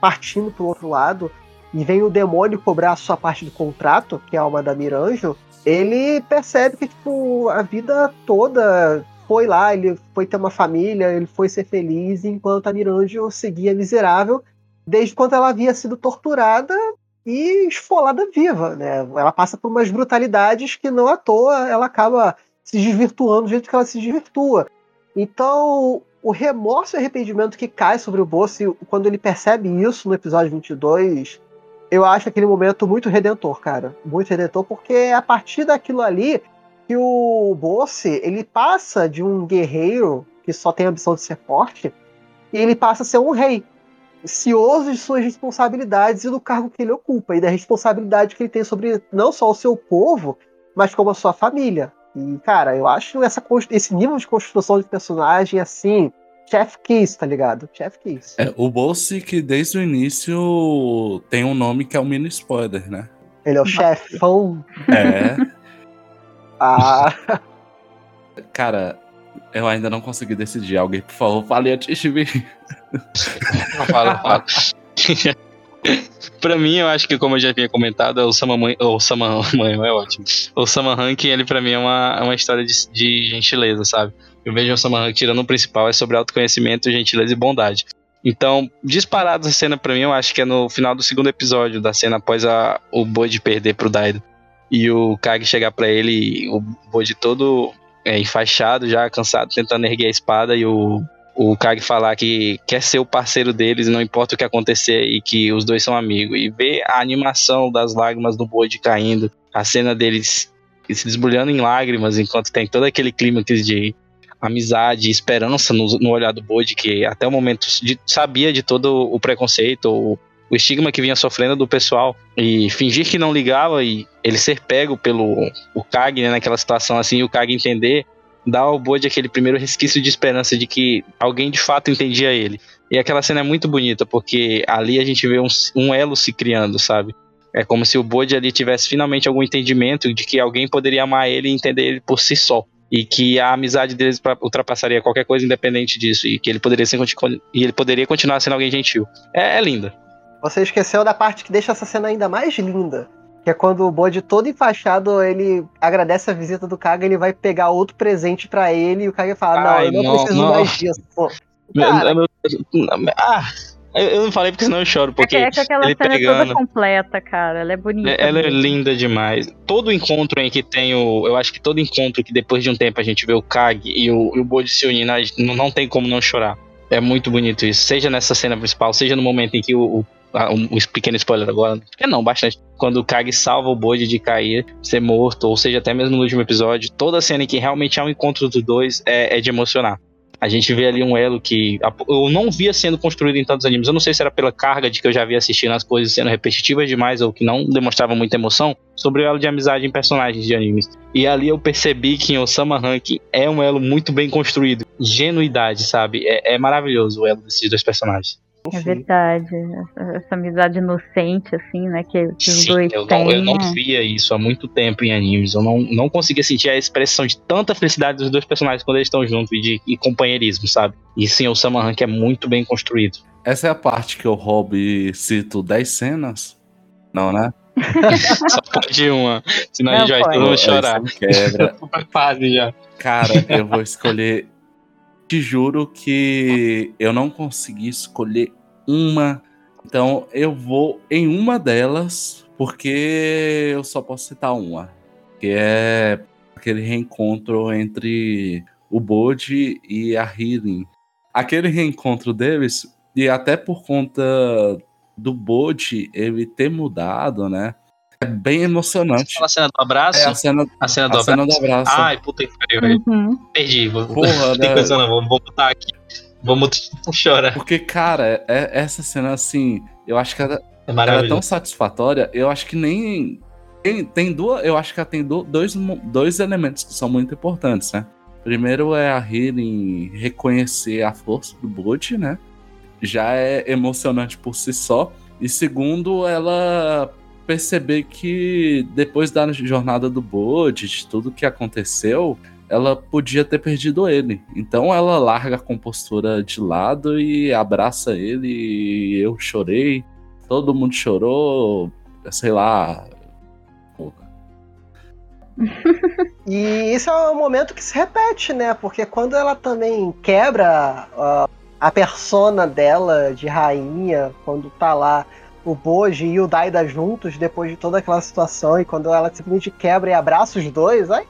partindo pro outro lado, e vem o demônio cobrar a sua parte do contrato, que é a alma da Miranjo, ele percebe que, tipo, a vida toda foi lá, ele foi ter uma família, ele foi ser feliz, enquanto a Miranjo seguia miserável, desde quando ela havia sido torturada e esfolada viva, né? Ela passa por umas brutalidades que não à toa ela acaba se desvirtuando do jeito que ela se desvirtua. Então, o remorso e arrependimento que cai sobre o Bossi quando ele percebe isso no episódio 22, eu acho aquele momento muito redentor, cara. Muito redentor, porque é a partir daquilo ali que o Bossi, ele passa de um guerreiro que só tem a ambição de ser forte, e ele passa a ser um rei, cioso de suas responsabilidades e do cargo que ele ocupa, e da responsabilidade que ele tem sobre não só o seu povo, mas como a sua família. E, cara, eu acho essa, esse nível de construção de personagem, assim, Chef Kiss, tá ligado? Chef Kiss. É, o Bolsi que desde o início tem um nome que é o um mini spoiler, né? Ele é o chefão. É. ah. Cara, eu ainda não consegui decidir. Alguém, por favor, fale antes de mim. Fala, fala. pra mim, eu acho que, como eu já havia comentado, o Samaman, o Samaman é ótimo. O Saman Ranking, ele pra mim é uma, é uma história de, de gentileza, sabe? Eu vejo o Saman Ranking tirando o principal, é sobre autoconhecimento, gentileza e bondade. Então, disparado essa cena pra mim, eu acho que é no final do segundo episódio, da cena após a, o Bode perder pro Daido. E o Kag chegar pra ele, o Bode todo é, enfaixado, já cansado, tentando erguer a espada, e o o Kag falar que quer ser o parceiro deles, não importa o que acontecer, e que os dois são amigos. E ver a animação das lágrimas do Bode caindo, a cena deles se desbulhando em lágrimas, enquanto tem todo aquele clima de amizade, esperança no, no olhar do Bode, que até o momento de, sabia de todo o preconceito, o, o estigma que vinha sofrendo do pessoal, e fingir que não ligava e ele ser pego pelo o Kag, né, naquela situação assim, e o Kag entender dá ao Bode aquele primeiro resquício de esperança de que alguém de fato entendia ele. E aquela cena é muito bonita, porque ali a gente vê um, um elo se criando, sabe? É como se o Bode ali tivesse finalmente algum entendimento de que alguém poderia amar ele e entender ele por si só. E que a amizade deles ultrapassaria qualquer coisa independente disso. E que ele poderia, ser, e ele poderia continuar sendo alguém gentil. É, é linda. Você esqueceu da parte que deixa essa cena ainda mais linda. Que é quando o Bode todo enfaixado, ele agradece a visita do Kaga, ele vai pegar outro presente para ele e o Kaga fala: Não, Ai, eu não, não preciso não. mais disso. Pô, cara, meu, meu, ah, eu não falei porque senão eu choro. Porque é que, é que aquela ele cena pegando, é toda completa, cara. Ela é bonita. Ela mesmo. é linda demais. Todo encontro em que tem o. Eu acho que todo encontro que depois de um tempo a gente vê o Kag e o, e o Bode se unindo, não, não tem como não chorar. É muito bonito isso. Seja nessa cena principal, seja no momento em que o, o um, um pequeno spoiler agora, é não, bastante. Quando o Kag salva o Bode de cair, ser morto, ou seja, até mesmo no último episódio, toda cena em que realmente há um encontro dos dois é, é de emocionar. A gente vê ali um elo que eu não via sendo construído em tantos animes. Eu não sei se era pela carga de que eu já havia assistindo as coisas sendo repetitivas demais ou que não demonstravam muita emoção sobre o elo de amizade em personagens de animes. E ali eu percebi que em Osama Rank é um elo muito bem construído. Genuidade, sabe? É, é maravilhoso o elo desses dois personagens. É verdade. Essa, essa, amizade inocente, assim, né? Que, que os Sim, dois eu têm. Não, eu não via isso há muito tempo em animes. Eu não, não conseguia sentir a expressão de tanta felicidade dos dois personagens quando eles estão juntos e de e companheirismo, sabe? E sim, o Samahan que é muito bem construído. Essa é a parte que o Rob cito 10 cenas? Não, né? Só pode uma. Senão não, a gente vai todo mundo chorar. Quebra. fase já. Cara, eu vou escolher te juro que eu não consegui escolher uma. Então eu vou em uma delas, porque eu só posso citar uma. Que é aquele reencontro entre o Bode e a Healing. Aquele reencontro deles, e até por conta do Bode ele ter mudado, né? É bem emocionante. A cena do abraço? É a cena, a cena, do, a abraço. cena do abraço. Ai, puta que pariu, uhum. Perdi. Vou, Porra, né? coisa não, vou, vou botar aqui. Vamos chorar. Porque, cara, é, essa cena, assim, eu acho que ela é, ela é tão satisfatória, eu acho que nem. Tem, tem duas. Eu acho que ela tem do, dois, dois elementos que são muito importantes, né? Primeiro é a Healing reconhecer a força do Bode, né? Já é emocionante por si só. E segundo, ela perceber que depois da jornada do Bode, de tudo que aconteceu, ela podia ter perdido ele. Então ela larga a compostura de lado e abraça ele. E eu chorei, todo mundo chorou, sei lá. e isso é um momento que se repete, né? Porque quando ela também quebra uh, a persona dela de rainha, quando tá lá o Boji e o Daida juntos depois de toda aquela situação, e quando ela simplesmente quebra e abraça os dois, ai.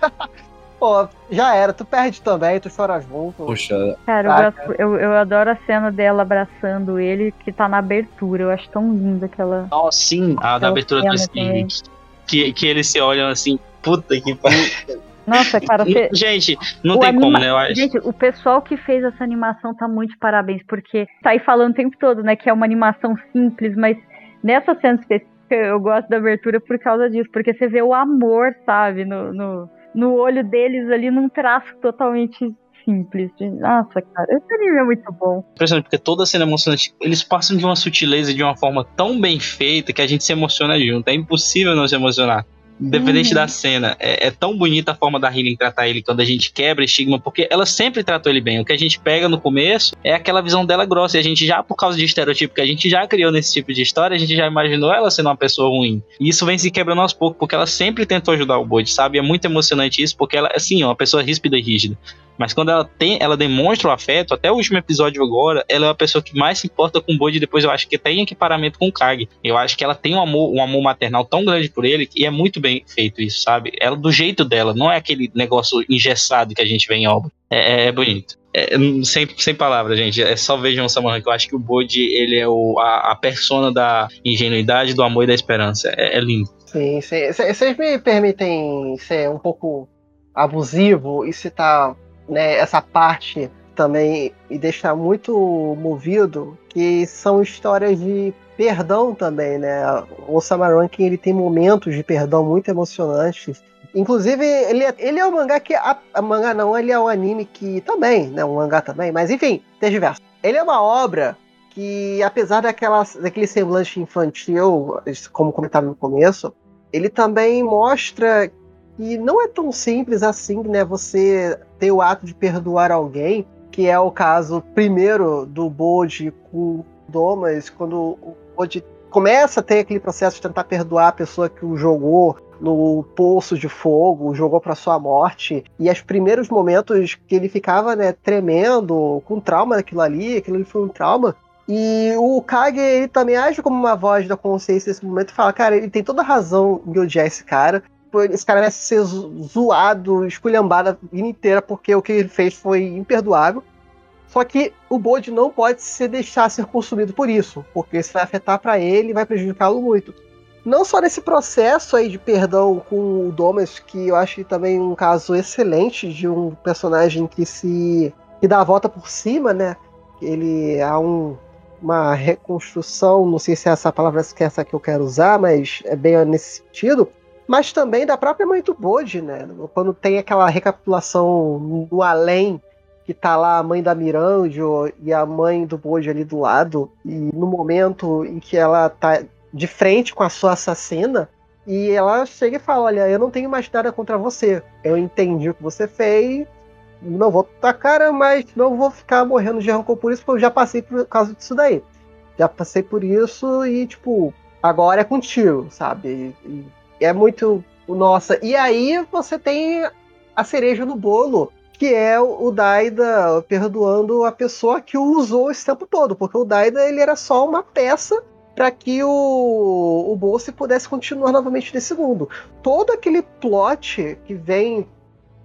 Pô, já era, tu perde também, tu chora junto. Poxa. Cara, eu, gosto, eu, eu, adoro a cena dela abraçando ele, que tá na abertura. Eu acho tão linda aquela. Nossa, sim, a da abertura do Steve. Que, que eles se olham assim, puta que pariu. Nossa, cara, você... gente, não o tem anima... como, né? Eu acho. Gente, o pessoal que fez essa animação tá muito de parabéns, porque tá aí falando o tempo todo, né, que é uma animação simples, mas nessa cena específica eu gosto da abertura por causa disso, porque você vê o amor, sabe, no, no no olho deles ali num traço totalmente simples. Nossa, cara, esse anime é muito bom. Impressionante, porque toda cena é emocionante. Eles passam de uma sutileza, de uma forma tão bem feita que a gente se emociona junto. É impossível não se emocionar. Independente uhum. da cena, é, é, tão bonita a forma da Healing tratar ele quando a gente quebra estigma, porque ela sempre tratou ele bem. O que a gente pega no começo é aquela visão dela grossa. E a gente já, por causa de estereotipo que a gente já criou nesse tipo de história, a gente já imaginou ela sendo uma pessoa ruim. E isso vem se quebrando aos poucos, porque ela sempre tentou ajudar o Bode, sabe? É muito emocionante isso, porque ela, assim, é uma pessoa ríspida e rígida. Mas quando ela tem, ela demonstra o afeto, até o último episódio agora, ela é a pessoa que mais se importa com o Bode, depois eu acho que tem equiparamento com o Kag. Eu acho que ela tem um amor, um amor maternal tão grande por ele, e é muito bem feito isso, sabe? Ela do jeito dela, não é aquele negócio engessado que a gente vê em obra. É, é, é bonito. É, sem, sem palavras, gente. É só vejam o Samurai, que eu acho que o Bode, ele é o, a, a persona da ingenuidade, do amor e da esperança. É, é lindo. Sim, vocês me permitem ser um pouco abusivo e citar né, essa parte também me deixa muito movido, que são histórias de perdão também, né? O Samarankin ele tem momentos de perdão muito emocionantes. Inclusive, ele é, ele é um mangá que. A, a mangá não, ele é um anime que também, né? Um mangá também, mas enfim, tem diversos. Ele é uma obra que, apesar daquela, daquele semblante infantil, como comentava no começo, ele também mostra que não é tão simples assim, né? Você ter o ato de perdoar alguém, que é o caso primeiro do Bode com Domas, quando o Bode começa a ter aquele processo de tentar perdoar a pessoa que o jogou no poço de fogo, jogou para sua morte, e os primeiros momentos que ele ficava, né, tremendo, com trauma daquilo ali, aquilo ali foi um trauma, e o Kage, ele também age como uma voz da consciência nesse momento e fala, cara, ele tem toda razão de odiar esse cara, esse cara merece ser zoado, esculhambado a vida inteira, porque o que ele fez foi imperdoável. Só que o Bode não pode se deixar ser consumido por isso, porque isso vai afetar para ele e vai prejudicá-lo muito. Não só nesse processo aí de perdão com o Domas, que eu acho também um caso excelente de um personagem que se que dá a volta por cima, né? Ele há um, uma reconstrução, não sei se é essa palavra que é essa que eu quero usar, mas é bem nesse sentido mas também da própria mãe do Bode, né? Quando tem aquela recapitulação no além, que tá lá a mãe da Miranjo e a mãe do Bode ali do lado, e no momento em que ela tá de frente com a sua assassina, e ela chega e fala: Olha, eu não tenho mais nada contra você. Eu entendi o que você fez, não vou tua cara, mas não vou ficar morrendo de rancor por isso, porque eu já passei por causa disso daí. Já passei por isso e, tipo, agora é contigo, sabe? E, é muito nossa. E aí você tem a cereja no bolo, que é o Daida perdoando a pessoa que o usou esse tempo todo, porque o Daida ele era só uma peça para que o, o Bolse pudesse continuar novamente nesse mundo. Todo aquele plot que vem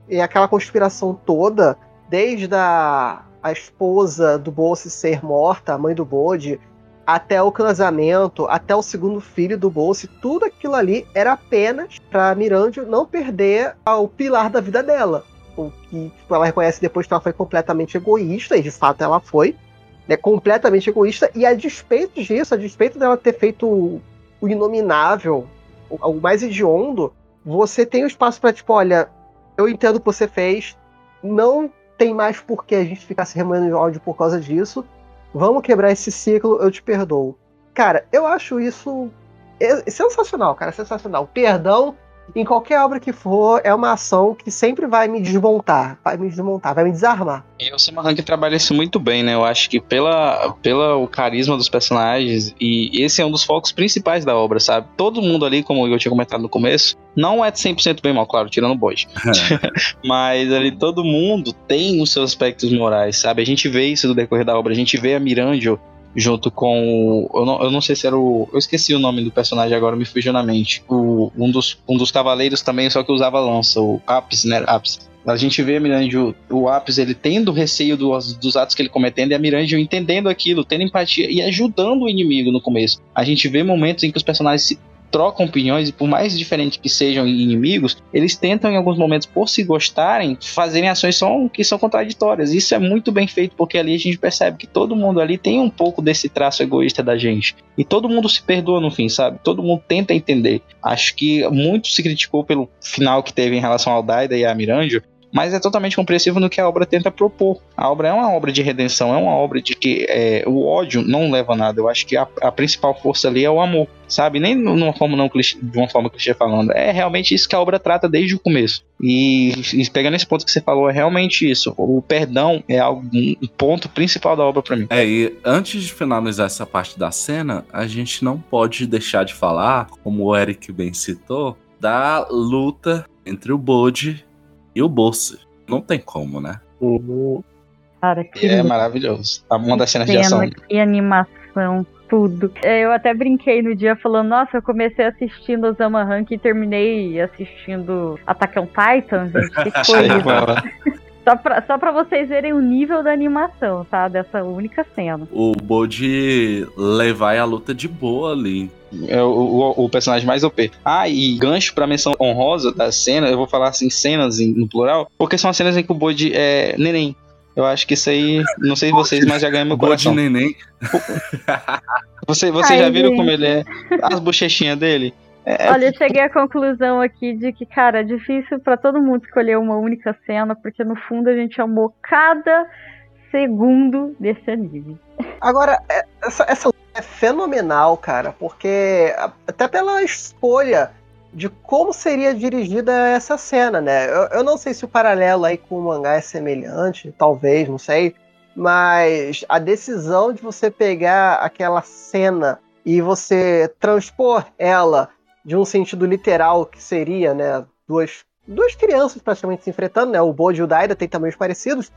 e aquela conspiração toda, desde a, a esposa do Bolse ser morta, a mãe do Bode, até o casamento, até o segundo filho do Bolse, tudo aquilo ali era apenas para Mirandio não perder o pilar da vida dela. O que tipo, ela reconhece depois que ela foi completamente egoísta, e de fato ela foi, né, completamente egoísta, e a despeito disso, a despeito dela ter feito o, inominável, o, o mais hediondo, você tem o espaço para tipo, olha, eu entendo o que você fez, não tem mais por que a gente ficar se remoendo em áudio por causa disso. Vamos quebrar esse ciclo, eu te perdoo. Cara, eu acho isso sensacional, cara, sensacional. Perdão em qualquer obra que for, é uma ação que sempre vai me desmontar, vai me desmontar, vai me desarmar. E o Sam Rank trabalha isso muito bem, né? Eu acho que pela, pela o carisma dos personagens, e esse é um dos focos principais da obra, sabe? Todo mundo ali, como eu tinha comentado no começo, não é 100% bem mal, claro, tirando o Boyd. Mas ali todo mundo tem os seus aspectos morais, sabe? A gente vê isso no decorrer da obra, a gente vê a Mirandio junto com. Eu não, eu não sei se era o. Eu esqueci o nome do personagem agora, me fugiu na mente. O, um, dos, um dos cavaleiros também, só que usava lança, o Apis, né? Apis. A gente vê a Mirandio, o Apis, ele tendo receio dos, dos atos que ele cometendo, e a Mirandio entendendo aquilo, tendo empatia e ajudando o inimigo no começo. A gente vê momentos em que os personagens se trocam opiniões e por mais diferentes que sejam inimigos, eles tentam em alguns momentos, por se gostarem, fazerem ações que são contraditórias. Isso é muito bem feito porque ali a gente percebe que todo mundo ali tem um pouco desse traço egoísta da gente. E todo mundo se perdoa no fim, sabe? Todo mundo tenta entender. Acho que muito se criticou pelo final que teve em relação ao Daida e a Miranjo, mas é totalmente compreensível no que a obra tenta propor. A obra é uma obra de redenção, é uma obra de que é, o ódio não leva a nada. Eu acho que a, a, principal força ali é o amor, sabe? Nem numa forma não clichê, de uma forma clichê falando. É realmente isso que a obra trata desde o começo. E, e pegando esse ponto que você falou, é realmente isso. O perdão é algo, um ponto principal da obra para mim. É, e antes de finalizar essa parte da cena, a gente não pode deixar de falar, como o Eric bem citou, da luta entre o Bode e o Bolsa. Não tem como, né? Cara, que é maravilhoso. Tá uma das cenas de ação. Que animação, tudo. É, eu até brinquei no dia falando, nossa, eu comecei assistindo o Zama Rank e terminei assistindo Attack on Titan, gente. Que coisa. Só pra, só pra vocês verem o nível da animação, tá? Dessa única cena. O Bode levar a luta de boa ali. É o, o, o, personagem mais OP. Ah, e gancho pra menção honrosa da cena, eu vou falar assim, cenas no plural, porque são as cenas em que o Bode é neném. Eu acho que isso aí, não sei vocês, mas já ganha meu coração. Bode neném. Você, você já viram como ele é? As bochechinhas dele? É, Olha, eu cheguei à conclusão aqui de que, cara, é difícil para todo mundo escolher uma única cena, porque no fundo a gente amou cada segundo desse anime. Agora, é, essa, essa é fenomenal, cara, porque até pela escolha de como seria dirigida essa cena, né? Eu, eu não sei se o paralelo aí com o mangá é semelhante, talvez, não sei, mas a decisão de você pegar aquela cena e você transpor ela de um sentido literal, que seria, né, duas, duas crianças praticamente se enfrentando, né, o Bode e o Daida têm tamanhos parecidos,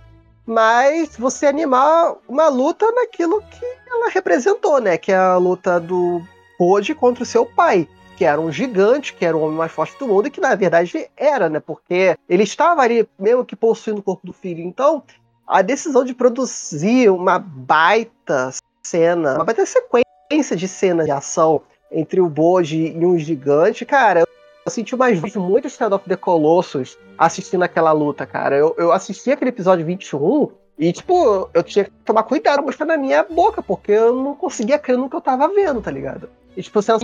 mas você animar uma luta naquilo que ela representou, né, que é a luta do Bode contra o seu pai, que era um gigante, que era o homem mais forte do mundo, e que na verdade era, né, porque ele estava ali mesmo que possuindo o corpo do filho. Então, a decisão de produzir uma baita cena, uma baita sequência de cenas de ação entre o Boji e um gigante, cara, eu senti mais muito Shadow of the Colossus assistindo aquela luta, cara. Eu, eu assisti aquele episódio 21 e, tipo, eu tinha que tomar cuidado mostrar na minha boca, porque eu não conseguia crer no que eu tava vendo, tá ligado? E, tipo, assim,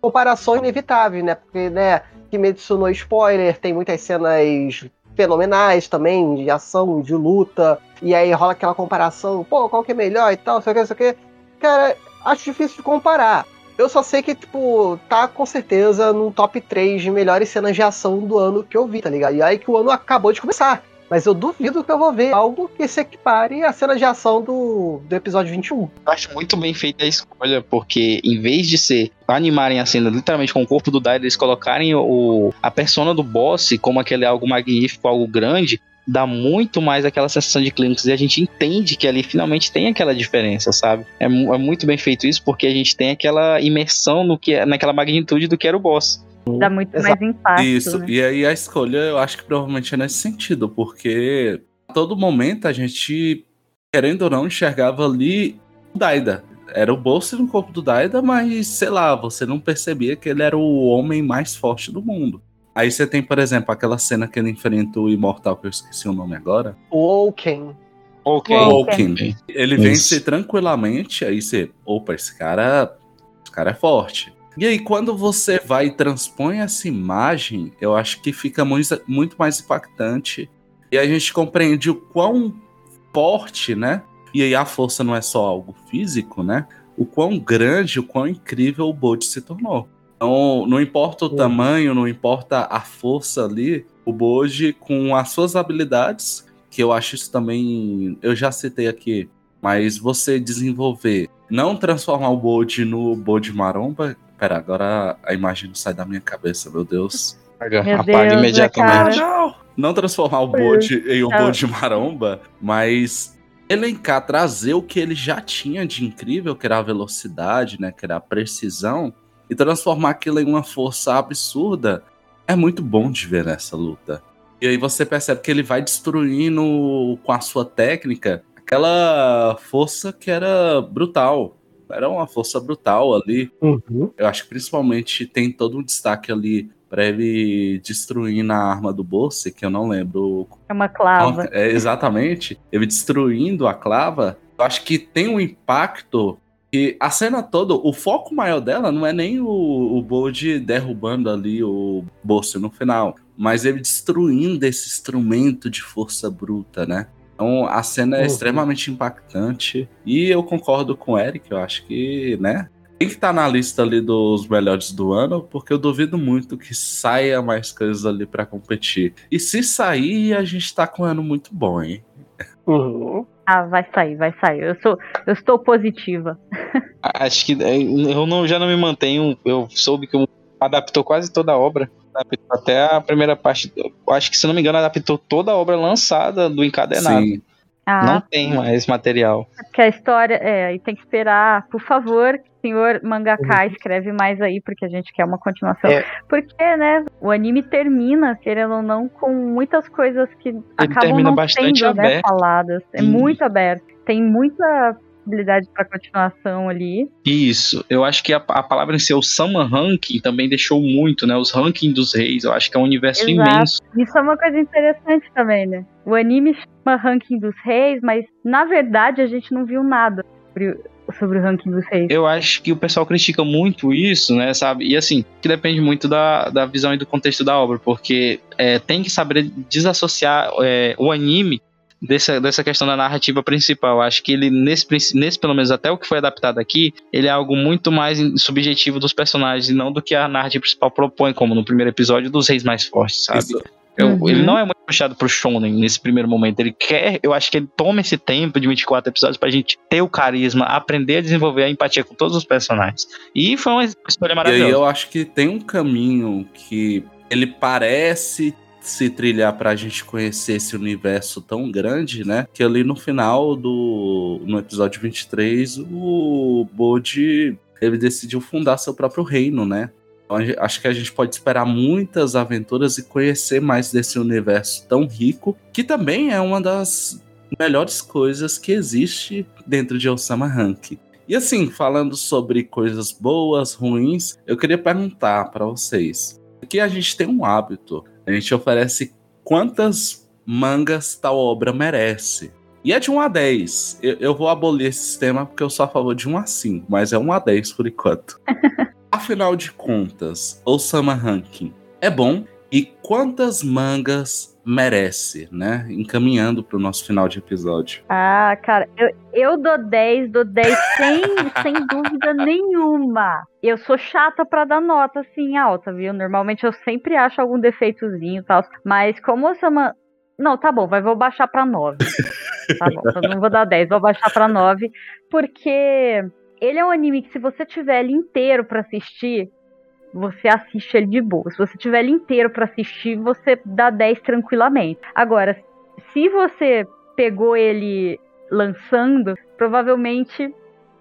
comparação inevitável, né? Porque, né, Kimetsu no spoiler, tem muitas cenas fenomenais também, de ação, de luta, e aí rola aquela comparação, pô, qual que é melhor e tal, sei o que, sei o que. Cara, acho difícil de comparar. Eu só sei que, tipo, tá com certeza no top 3 de melhores cenas de ação do ano que eu vi, tá ligado? E aí que o ano acabou de começar. Mas eu duvido que eu vou ver algo que se equipare à cena de ação do, do episódio 21. Eu acho muito bem feita a escolha, porque em vez de ser animarem a cena literalmente com o corpo do Daido, eles colocarem o, a persona do boss como aquele algo magnífico, algo grande, dá muito mais aquela sensação de clínicos e a gente entende que ali finalmente tem aquela diferença, sabe? É, é, muito bem feito isso porque a gente tem aquela imersão no que é, naquela magnitude do que era o boss. Dá muito Exato. mais impacto. Isso, né? e aí a escolha eu acho que provavelmente é nesse sentido, porque a todo momento a gente, querendo ou não, enxergava ali o Daida. Era o bolso no corpo do Daida, mas sei lá, você não percebia que ele era o homem mais forte do mundo. Aí você tem, por exemplo, aquela cena que ele enfrenta o Imortal, que eu esqueci o nome agora. O Oaken. Oaken. Ele vence tranquilamente, aí você, opa, esse cara, esse cara é forte. E aí, quando você vai e transpõe essa imagem, eu acho que fica muito, muito mais impactante E a gente compreende o quão forte, né? E aí a força não é só algo físico, né? O quão grande, o quão incrível o Bode se tornou. Então, não importa o uhum. tamanho, não importa a força ali, o Boji, com as suas habilidades, que eu acho isso também. Eu já citei aqui, mas você desenvolver, não transformar o Boji no Boji Maromba. Pera, agora a imagem não sai da minha cabeça, meu Deus. Apaga, apaga imediatamente. Não, não transformar o Boji em um Boji Maromba, mas elencar, trazer o que ele já tinha de incrível, que era a velocidade, né? Que era a precisão, e transformar aquilo em uma força absurda é muito bom de ver nessa luta. E aí você percebe que ele vai destruindo com a sua técnica aquela força que era brutal. Era uma força brutal ali. Uhum. Eu acho que principalmente tem todo um destaque ali para ele destruir na arma do Bosse, que eu não lembro. É uma clava. É, exatamente. Ele destruindo a clava. Eu acho que tem um impacto que a cena toda, o foco maior dela não é nem o, o Bold derrubando ali o Bosso no final, mas ele destruindo esse instrumento de força bruta, né? Então a cena é uhum. extremamente impactante e eu concordo com o Eric, eu acho que, né? Tem que estar tá na lista ali dos melhores do ano, porque eu duvido muito que saia mais coisas ali para competir. E se sair, a gente tá com um ano muito bom, hein? Uhum. Ah, vai sair, vai sair. Eu sou, eu estou positiva. Acho que é, eu não, já não me mantenho. Eu soube que adaptou quase toda a obra. Adaptou até a primeira parte. Acho que, se não me engano, adaptou toda a obra lançada do encadernado. Sim. Ah, não tem mais material. Porque a história, é, e tem que esperar, por favor, senhor mangaka, uhum. escreve mais aí, porque a gente quer uma continuação. É. Porque, né, o anime termina, querendo ou não, com muitas coisas que Ele acabam não sendo né, faladas. É muito aberto. Tem muita possibilidade para continuação ali. Isso, eu acho que a, a palavra em si, o Sama Ranking, também deixou muito, né? Os rankings dos reis, eu acho que é um universo Exato. imenso. Isso é uma coisa interessante também, né? O anime chama Ranking dos Reis, mas na verdade a gente não viu nada sobre sobre o ranking dos reis. Eu acho que o pessoal critica muito isso, né, sabe? E assim, que depende muito da, da visão e do contexto da obra, porque é, tem que saber desassociar é, o anime dessa, dessa questão da narrativa principal. Acho que ele, nesse, nesse, pelo menos até o que foi adaptado aqui, ele é algo muito mais subjetivo dos personagens e não do que a narrativa principal propõe, como no primeiro episódio dos Reis Mais Fortes, sabe? Isso. Eu, uhum. Ele não é muito puxado pro Shonen nesse primeiro momento. Ele quer, eu acho que ele toma esse tempo de 24 episódios pra gente ter o carisma, aprender a desenvolver a empatia com todos os personagens. E foi uma história maravilhosa. E aí eu acho que tem um caminho que ele parece se trilhar pra gente conhecer esse universo tão grande, né? Que ali no final do no episódio 23, o Bode ele decidiu fundar seu próprio reino, né? Então, acho que a gente pode esperar muitas aventuras e conhecer mais desse universo tão rico, que também é uma das melhores coisas que existe dentro de Osama Rank. E assim, falando sobre coisas boas, ruins, eu queria perguntar para vocês. Aqui a gente tem um hábito, a gente oferece quantas mangas tal obra merece. E é de 1 a 10. Eu, eu vou abolir esse sistema porque eu sou a favor de 1 a 5, mas é 1 a 10 por enquanto. Afinal de contas, Osama Ranking é bom e quantas mangas merece, né? Encaminhando para o nosso final de episódio. Ah, cara, eu, eu dou 10, dou 10 sem, sem dúvida nenhuma. Eu sou chata para dar nota assim alta, viu? Normalmente eu sempre acho algum defeitozinho e tal. Mas como Osama. Não, tá bom, vai, vou baixar para 9. tá bom, eu não vou dar 10, vou baixar para 9. Porque ele é um anime que se você tiver ele inteiro para assistir, você assiste ele de boa. Se você tiver ele inteiro para assistir, você dá 10 tranquilamente. Agora, se você pegou ele lançando, provavelmente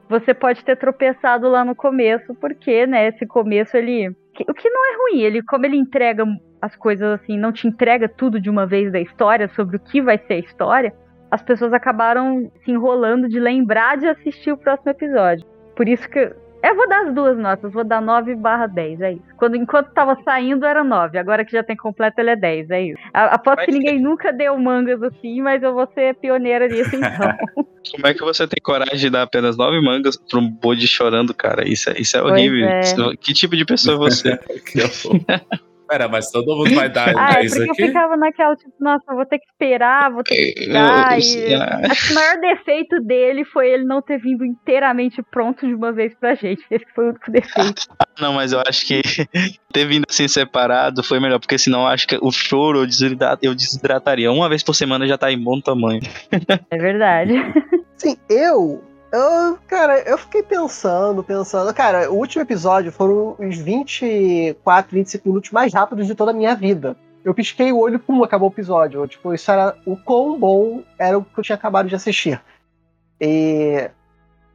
você pode ter tropeçado lá no começo, porque, né, esse começo ele. O que não é ruim, ele, como ele entrega as coisas assim, não te entrega tudo de uma vez da história, sobre o que vai ser a história, as pessoas acabaram se enrolando de lembrar de assistir o próximo episódio. Por isso que eu vou dar as duas notas, vou dar 9 barra 10, é isso. Quando, enquanto tava saindo era 9, agora que já tem completo ele é 10, é isso. Aposto que ninguém nunca deu mangas assim, mas eu vou ser pioneira nisso então. Como é que você tem coragem de dar apenas 9 mangas pra um bode chorando, cara? Isso é, isso é horrível. É. que tipo de pessoa é você? Pera, mas todo mundo vai dar Ah, é 10 porque eu aqui? ficava naquela, tipo, nossa, eu vou ter que esperar, vou ter que esperar. e... Acho que o maior defeito dele foi ele não ter vindo inteiramente pronto de uma vez pra gente. Esse foi o único defeito. Não, mas eu acho que ter vindo assim separado foi melhor, porque senão eu acho que o choro eu, desidra- eu desidrataria. Uma vez por semana já tá em bom tamanho. É verdade. Sim, eu. Eu, cara, eu fiquei pensando, pensando. Cara, o último episódio foram os 24, 25 minutos mais rápidos de toda a minha vida. Eu pisquei o olho, pum, acabou o episódio. Tipo, isso era o quão bom era o que eu tinha acabado de assistir. E.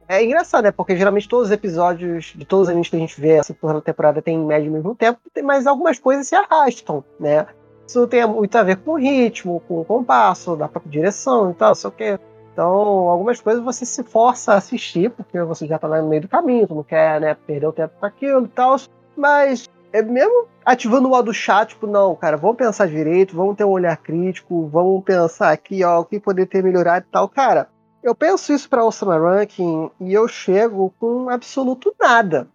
É engraçado, né? Porque geralmente todos os episódios de todos os animes que a gente vê essa temporada tem em média o mesmo tempo, mas algumas coisas se arrastam, né? Isso tem muito a ver com o ritmo, com o compasso, da própria direção e tal, sei o quê. Então, algumas coisas você se força a assistir, porque você já tá no meio do caminho, tu não quer né, perder o tempo com aquilo e tal. Mas, é mesmo ativando o modo chat, tipo, não, cara, vamos pensar direito, vamos ter um olhar crítico, vamos pensar aqui, ó, o que poderia ter melhorado e tal. Cara, eu penso isso pra Osama Ranking e eu chego com absoluto nada.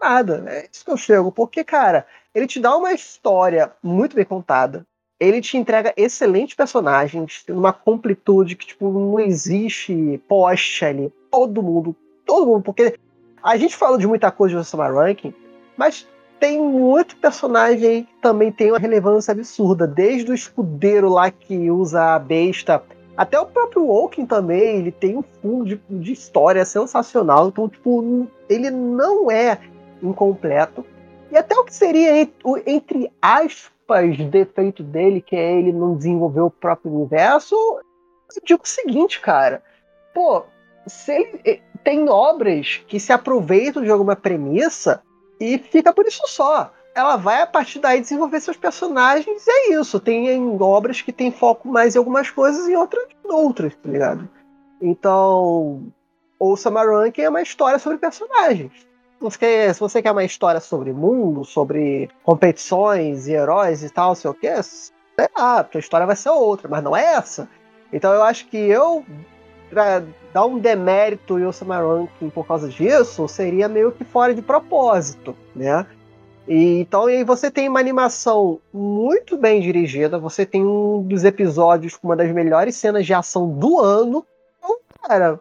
Nada, é isso que eu chego. Porque, cara, ele te dá uma história muito bem contada, ele te entrega excelentes personagens, uma completude que, tipo, não existe poste ali. Todo mundo, todo mundo, porque a gente fala de muita coisa de Osama Ranking, mas tem muito personagem que também tem uma relevância absurda. Desde o escudeiro lá que usa a besta, até o próprio Woken também, ele tem um fundo de, de história sensacional. Então, tipo, ele não é incompleto. E até o que seria, entre aspas, defeito dele, que é ele não desenvolver o próprio universo, eu digo o seguinte, cara. Pô, se ele tem obras que se aproveitam de alguma premissa e fica por isso só. Ela vai a partir daí desenvolver seus personagens e é isso. Tem obras que tem foco mais em algumas coisas e outras em outras, tá ligado? Então, o Samarank é uma história sobre personagens. Você quer, se você quer uma história sobre mundo, sobre competições e heróis e tal, sei o que, sei lá, a história vai ser outra, mas não é essa. Então eu acho que eu, pra dar um demérito em Osama Ranking por causa disso, seria meio que fora de propósito, né? E, então aí você tem uma animação muito bem dirigida, você tem um dos episódios com uma das melhores cenas de ação do ano. Então, cara,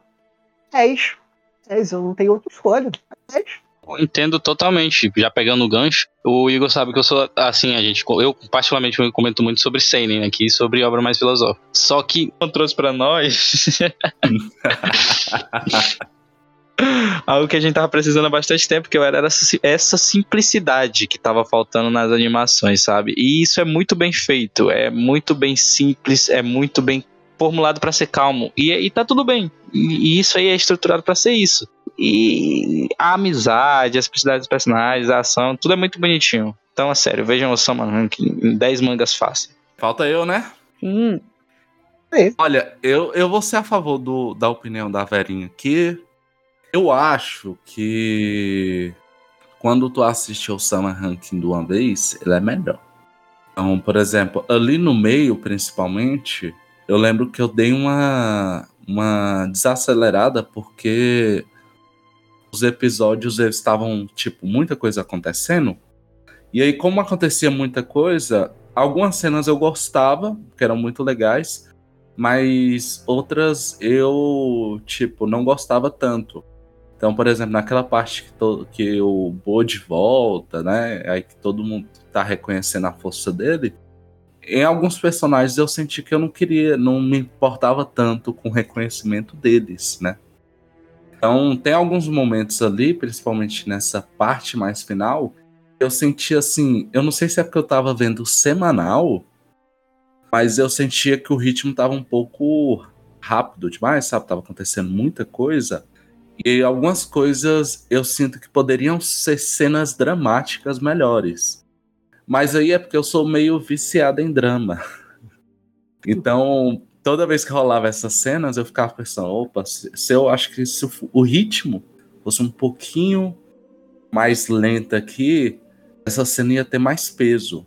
é isso. É isso, eu não tenho outra escolha. É isso. Entendo totalmente. Já pegando o gancho, o Igor sabe que eu sou assim, a gente, eu particularmente comento muito sobre Seinen aqui, sobre obra mais filosófica. Só que eu trouxe para nós algo que a gente tava precisando há bastante tempo, que era essa, essa simplicidade que tava faltando nas animações, sabe? E isso é muito bem feito, é muito bem simples, é muito bem formulado para ser calmo. E, e tá tudo bem. E, e isso aí é estruturado para ser isso. E a amizade, a simplicidade dos personagens, a ação, tudo é muito bonitinho. Então, é sério, vejam o Summer Ranking em 10 mangas fácil. Falta eu, né? Sim. É. Olha, eu, eu vou ser a favor do, da opinião da Verinha aqui. Eu acho que quando tu assiste o Summer Ranking de uma vez, ele é melhor. Então, por exemplo, ali no meio, principalmente, eu lembro que eu dei uma, uma desacelerada porque os episódios eles estavam, tipo, muita coisa acontecendo. E aí, como acontecia muita coisa, algumas cenas eu gostava, que eram muito legais, mas outras eu, tipo, não gostava tanto. Então, por exemplo, naquela parte que, que o Bode volta, né? Aí que todo mundo tá reconhecendo a força dele. Em alguns personagens eu senti que eu não queria, não me importava tanto com o reconhecimento deles, né? Então, tem alguns momentos ali, principalmente nessa parte mais final, eu senti assim, eu não sei se é porque eu tava vendo semanal, mas eu sentia que o ritmo tava um pouco rápido demais, sabe? Tava acontecendo muita coisa. E algumas coisas eu sinto que poderiam ser cenas dramáticas melhores. Mas aí é porque eu sou meio viciado em drama. Então, toda vez que rolava essas cenas, eu ficava pensando, opa, se, se eu acho que se o, o ritmo fosse um pouquinho mais lento aqui, essa cena ia ter mais peso.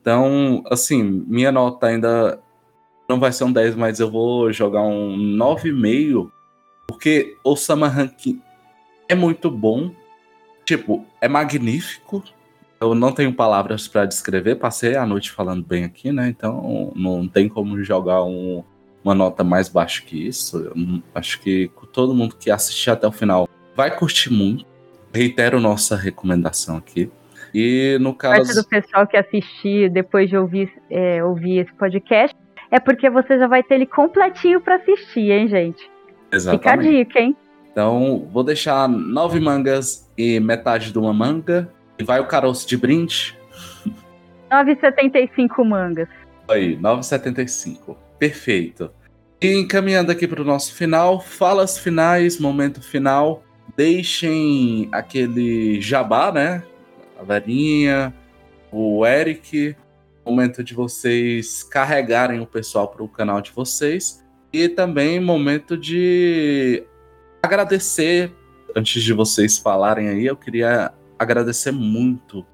Então, assim, minha nota ainda não vai ser um 10, mas eu vou jogar um 9,5, porque Osama Ranking é muito bom, tipo, é magnífico, Eu não tenho palavras para descrever, passei a noite falando bem aqui, né? Então não tem como jogar um, uma nota mais baixa que isso. Eu acho que todo mundo que assistir até o final vai curtir muito. Reitero nossa recomendação aqui. E no caso. Parte do pessoal que assistir depois de ouvir, é, ouvir esse podcast é porque você já vai ter ele completinho para assistir, hein, gente? Exatamente. Fica a dica, hein? Então, vou deixar nove mangas e metade de uma manga. E vai o caroço de brinde. 9,75 mangas. Aí, 9,75. Perfeito. E encaminhando aqui para o nosso final, falas finais, momento final. Deixem aquele jabá, né? A Verinha, o Eric, momento de vocês carregarem o pessoal para o canal de vocês. E também momento de agradecer, antes de vocês falarem aí, eu queria agradecer muito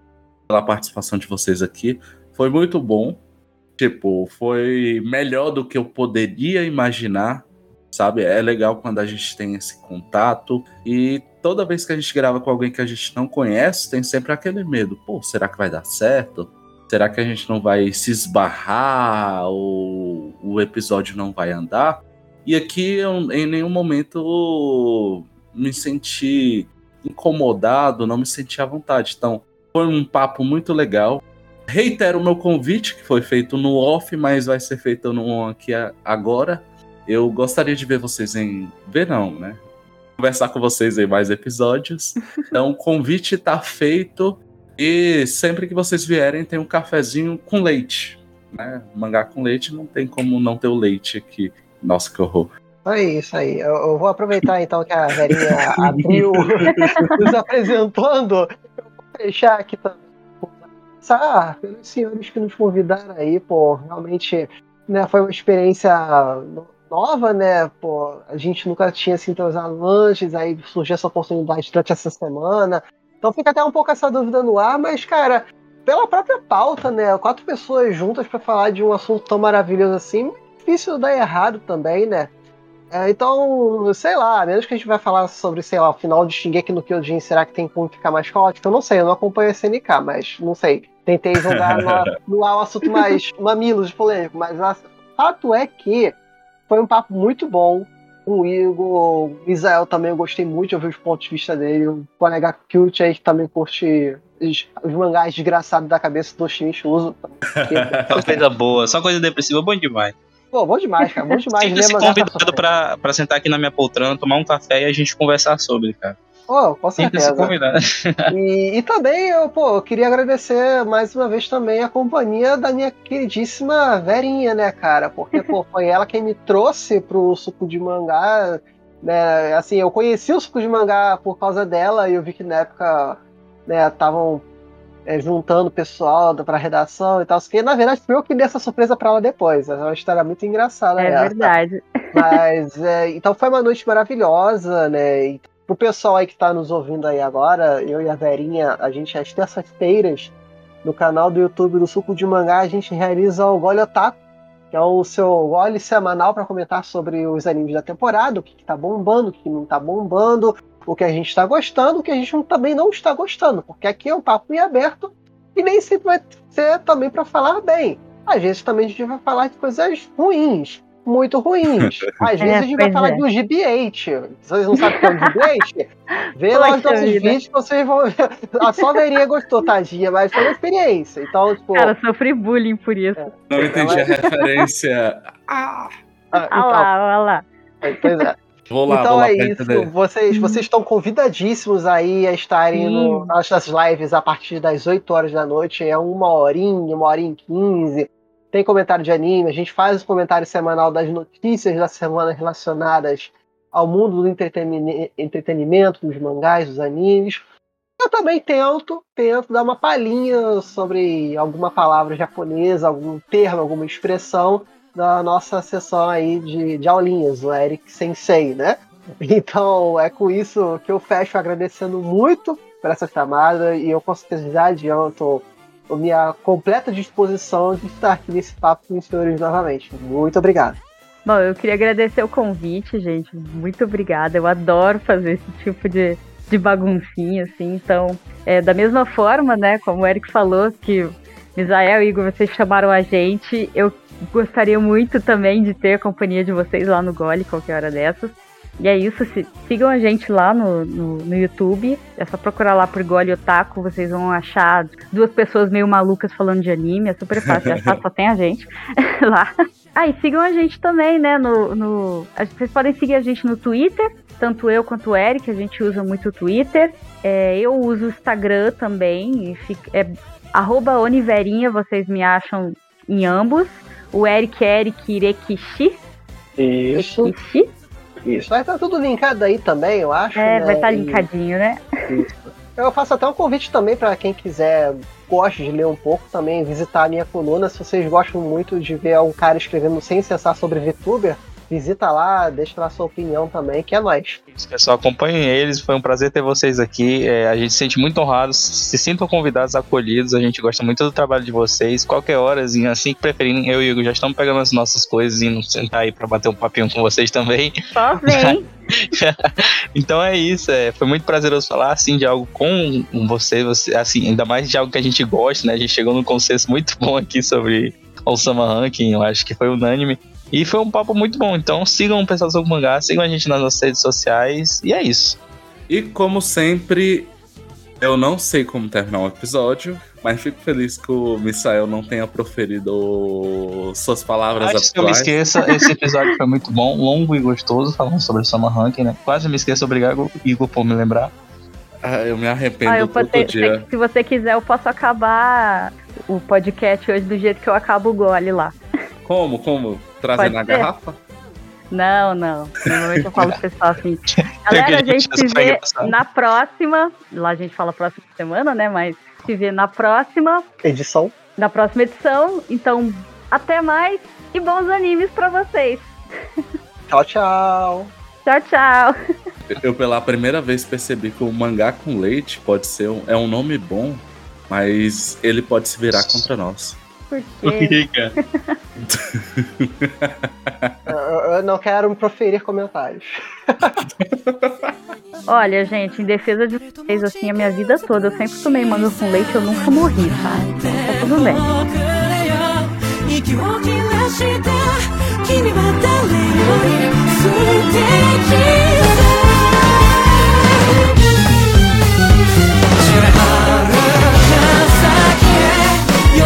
pela participação de vocês aqui. Foi muito bom. Tipo, foi melhor do que eu poderia imaginar. Sabe? É legal quando a gente tem esse contato. E toda vez que a gente grava com alguém que a gente não conhece, tem sempre aquele medo. Pô, será que vai dar certo? Será que a gente não vai se esbarrar ou o episódio não vai andar? E aqui eu em nenhum momento me senti incomodado, não me senti à vontade. Então, foi um papo muito legal. Reitero o meu convite, que foi feito no off, mas vai ser feito no on aqui agora. Eu gostaria de ver vocês em. Ver não, né? Conversar com vocês em mais episódios. Então, o convite está feito. E sempre que vocês vierem, tem um cafezinho com leite. Né? Mangá com leite não tem como não ter o leite aqui. Nossa, que horror. É isso aí. Eu, eu vou aproveitar então que a Verinha abriu nos apresentando. Eu vou fechar aqui também. Ah, pelos senhores que nos convidaram aí, pô, realmente né, foi uma experiência nova, né? Pô, a gente nunca tinha se entrosado antes, aí surgiu essa oportunidade durante essa semana. Então fica até um pouco essa dúvida no ar, mas, cara, pela própria pauta, né? Quatro pessoas juntas para falar de um assunto tão maravilhoso assim, difícil dar errado também, né? É, então, sei lá, menos que a gente vai falar sobre, sei lá, o final de Shingeki no Kyojin, será que tem como ficar mais caótico? Eu não sei, eu não acompanho a SNK, mas não sei. Tentei jogar no, no assunto mais mamilos polêmico, mas o fato é que foi um papo muito bom com o Igor, o Israel também eu gostei muito de ouvir os pontos de vista dele, o colega Cute aí que também curte os, os mangás desgraçados da cabeça do Shinichi Uso. Só coisa boa, só coisa depressiva, bom demais. Pô, bom demais, cara, bom demais. Sinta-se convidado pra, pra sentar aqui na minha poltrona, tomar um café e a gente conversar sobre, cara. Pô, com certeza. E, e também, eu, pô, eu queria agradecer mais uma vez também a companhia da minha queridíssima Verinha, né, cara? Porque, pô, foi ela quem me trouxe pro suco de mangá. Né? Assim, eu conheci o suco de mangá por causa dela e eu vi que na época né, estavam é, juntando pessoal para redação e tal. Que na verdade foi eu que dei essa surpresa para ela depois. É uma história muito engraçada. É essa. verdade. Mas é, então foi uma noite maravilhosa, né? E pro pessoal aí que está nos ouvindo aí agora, eu e a Verinha, a gente às terças-feiras no canal do YouTube do Suco de Mangá a gente realiza o Gole Otaku, que é o seu gole semanal para comentar sobre os animes da temporada, o que, está bombando, o que não está bombando, o que a gente está gostando, o que a gente também não está gostando, porque aqui é um papo em aberto e nem sempre vai ser também para falar bem. Às vezes também a gente vai falar de coisas ruins, muito ruins. Às vezes é, a gente vai falar é. do GB8. Vocês não sabem o que é o GB8? Vê lá os nossos vídeos que vocês vão. A sua Verinha gostou, tadinha, mas foi uma experiência. Então, tipo. Cara, sofri bullying por isso. É. Não entendi a referência. ah, ah, então, olha lá, olha lá. Pois é. Vou lá, então vou lá é isso. Vocês, vocês estão convidadíssimos aí a estarem no, nas nossas lives a partir das 8 horas da noite. É uma horinha, uma horinha e 15. Tem comentário de anime. A gente faz o comentário semanal das notícias da semana relacionadas ao mundo do entretenimento, dos mangás, dos animes. Eu também tento, tento dar uma palhinha sobre alguma palavra japonesa, algum termo, alguma expressão da nossa sessão aí de, de aulinhas, o Eric Sensei, né? Então é com isso que eu fecho agradecendo muito por essa chamada e eu com certeza adianto a minha completa disposição de estar aqui nesse papo com os senhores novamente. Muito obrigado. Bom, eu queria agradecer o convite, gente. Muito obrigada. Eu adoro fazer esse tipo de de baguncinha, assim. Então, é, da mesma forma, né, como o Eric falou, que Misael e Igor, vocês chamaram a gente, eu gostaria muito também de ter a companhia de vocês lá no Gole, qualquer hora dessas. E é isso, se, sigam a gente lá no, no, no, YouTube. É só procurar lá por Gole Otaku, vocês vão achar duas pessoas meio malucas falando de anime. É super fácil achar, só tem a gente lá. Ah, e sigam a gente também, né? No, no, vocês podem seguir a gente no Twitter, tanto eu quanto o Eric, a gente usa muito o Twitter. É, eu uso o Instagram também, fica, é Oniverinha, vocês me acham em ambos. O Eric Eric Irekishi. Isso. Irekishi. Isso. Vai estar tudo linkado aí também, eu acho. É, né? vai estar linkadinho, né? Isso. Eu faço até um convite também para quem quiser, gosta de ler um pouco, também visitar a minha coluna. Se vocês gostam muito de ver um cara escrevendo sem cessar sobre VTuber, visita lá, deixa lá sua opinião também, que é nóis. Isso, pessoal, acompanhem eles, foi um prazer ter vocês aqui. É, a gente se sente muito honrado, se sintam convidados, acolhidos, a gente gosta muito do trabalho de vocês. Qualquer horazinha, assim que preferirem, eu e o Igor já estamos pegando as nossas coisas e indo sentar aí para bater um papinho com vocês também. Só vem! então é isso, é, foi muito prazeroso falar assim de algo com você, você, assim, ainda mais de algo que a gente gosta, né? A gente chegou num consenso muito bom aqui sobre o Sama Ranking, eu acho que foi unânime. E foi um papo muito bom. Então sigam o Pessoal sobre Mangá, sigam a gente nas nossas redes sociais. E é isso. E como sempre, eu não sei como terminar o um episódio, mas fico feliz que o Misael não tenha proferido suas palavras Antes atuais. que eu me esqueça, esse episódio foi muito bom, longo e gostoso, falando sobre o Summer Ranking, né? Quase me esqueço, obrigado, Igor, por me lembrar. Ah, eu me arrependo ah, eu todo ter, dia. Se você quiser, eu posso acabar o podcast hoje do jeito que eu acabo o gole lá. Como? Como? Trazer na garrafa? Não, não. Normalmente eu falo pro pessoal assim. Galera, a gente se vê na próxima. Lá a gente fala próxima semana, né? Mas se vê na próxima. Edição. Na próxima edição. Então, até mais e bons animes pra vocês. Tchau, tchau. Tchau, tchau. Eu pela primeira vez percebi que o mangá com leite pode ser um, é um nome bom, mas ele pode se virar contra nós. Por quê? eu não quero me proferir comentários. Olha, gente, em defesa de vocês, assim, a minha vida toda, eu sempre tomei manga com leite, eu nunca morri, tá? Então tá tudo bem. 汚れた靴と足跡は確かに未来へと今かけてゆく息を切らした君は誰よ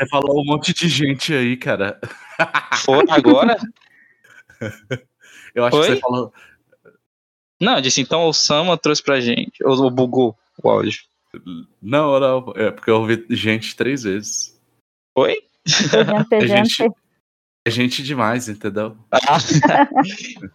Você falou um monte de gente aí, cara. Foi agora? Eu acho Foi? que você falou. Não, eu disse então o Sama trouxe pra gente. Ou bugou o áudio. Não, não. É porque eu ouvi gente três vezes. Foi? É gente, é gente demais, entendeu? Ah.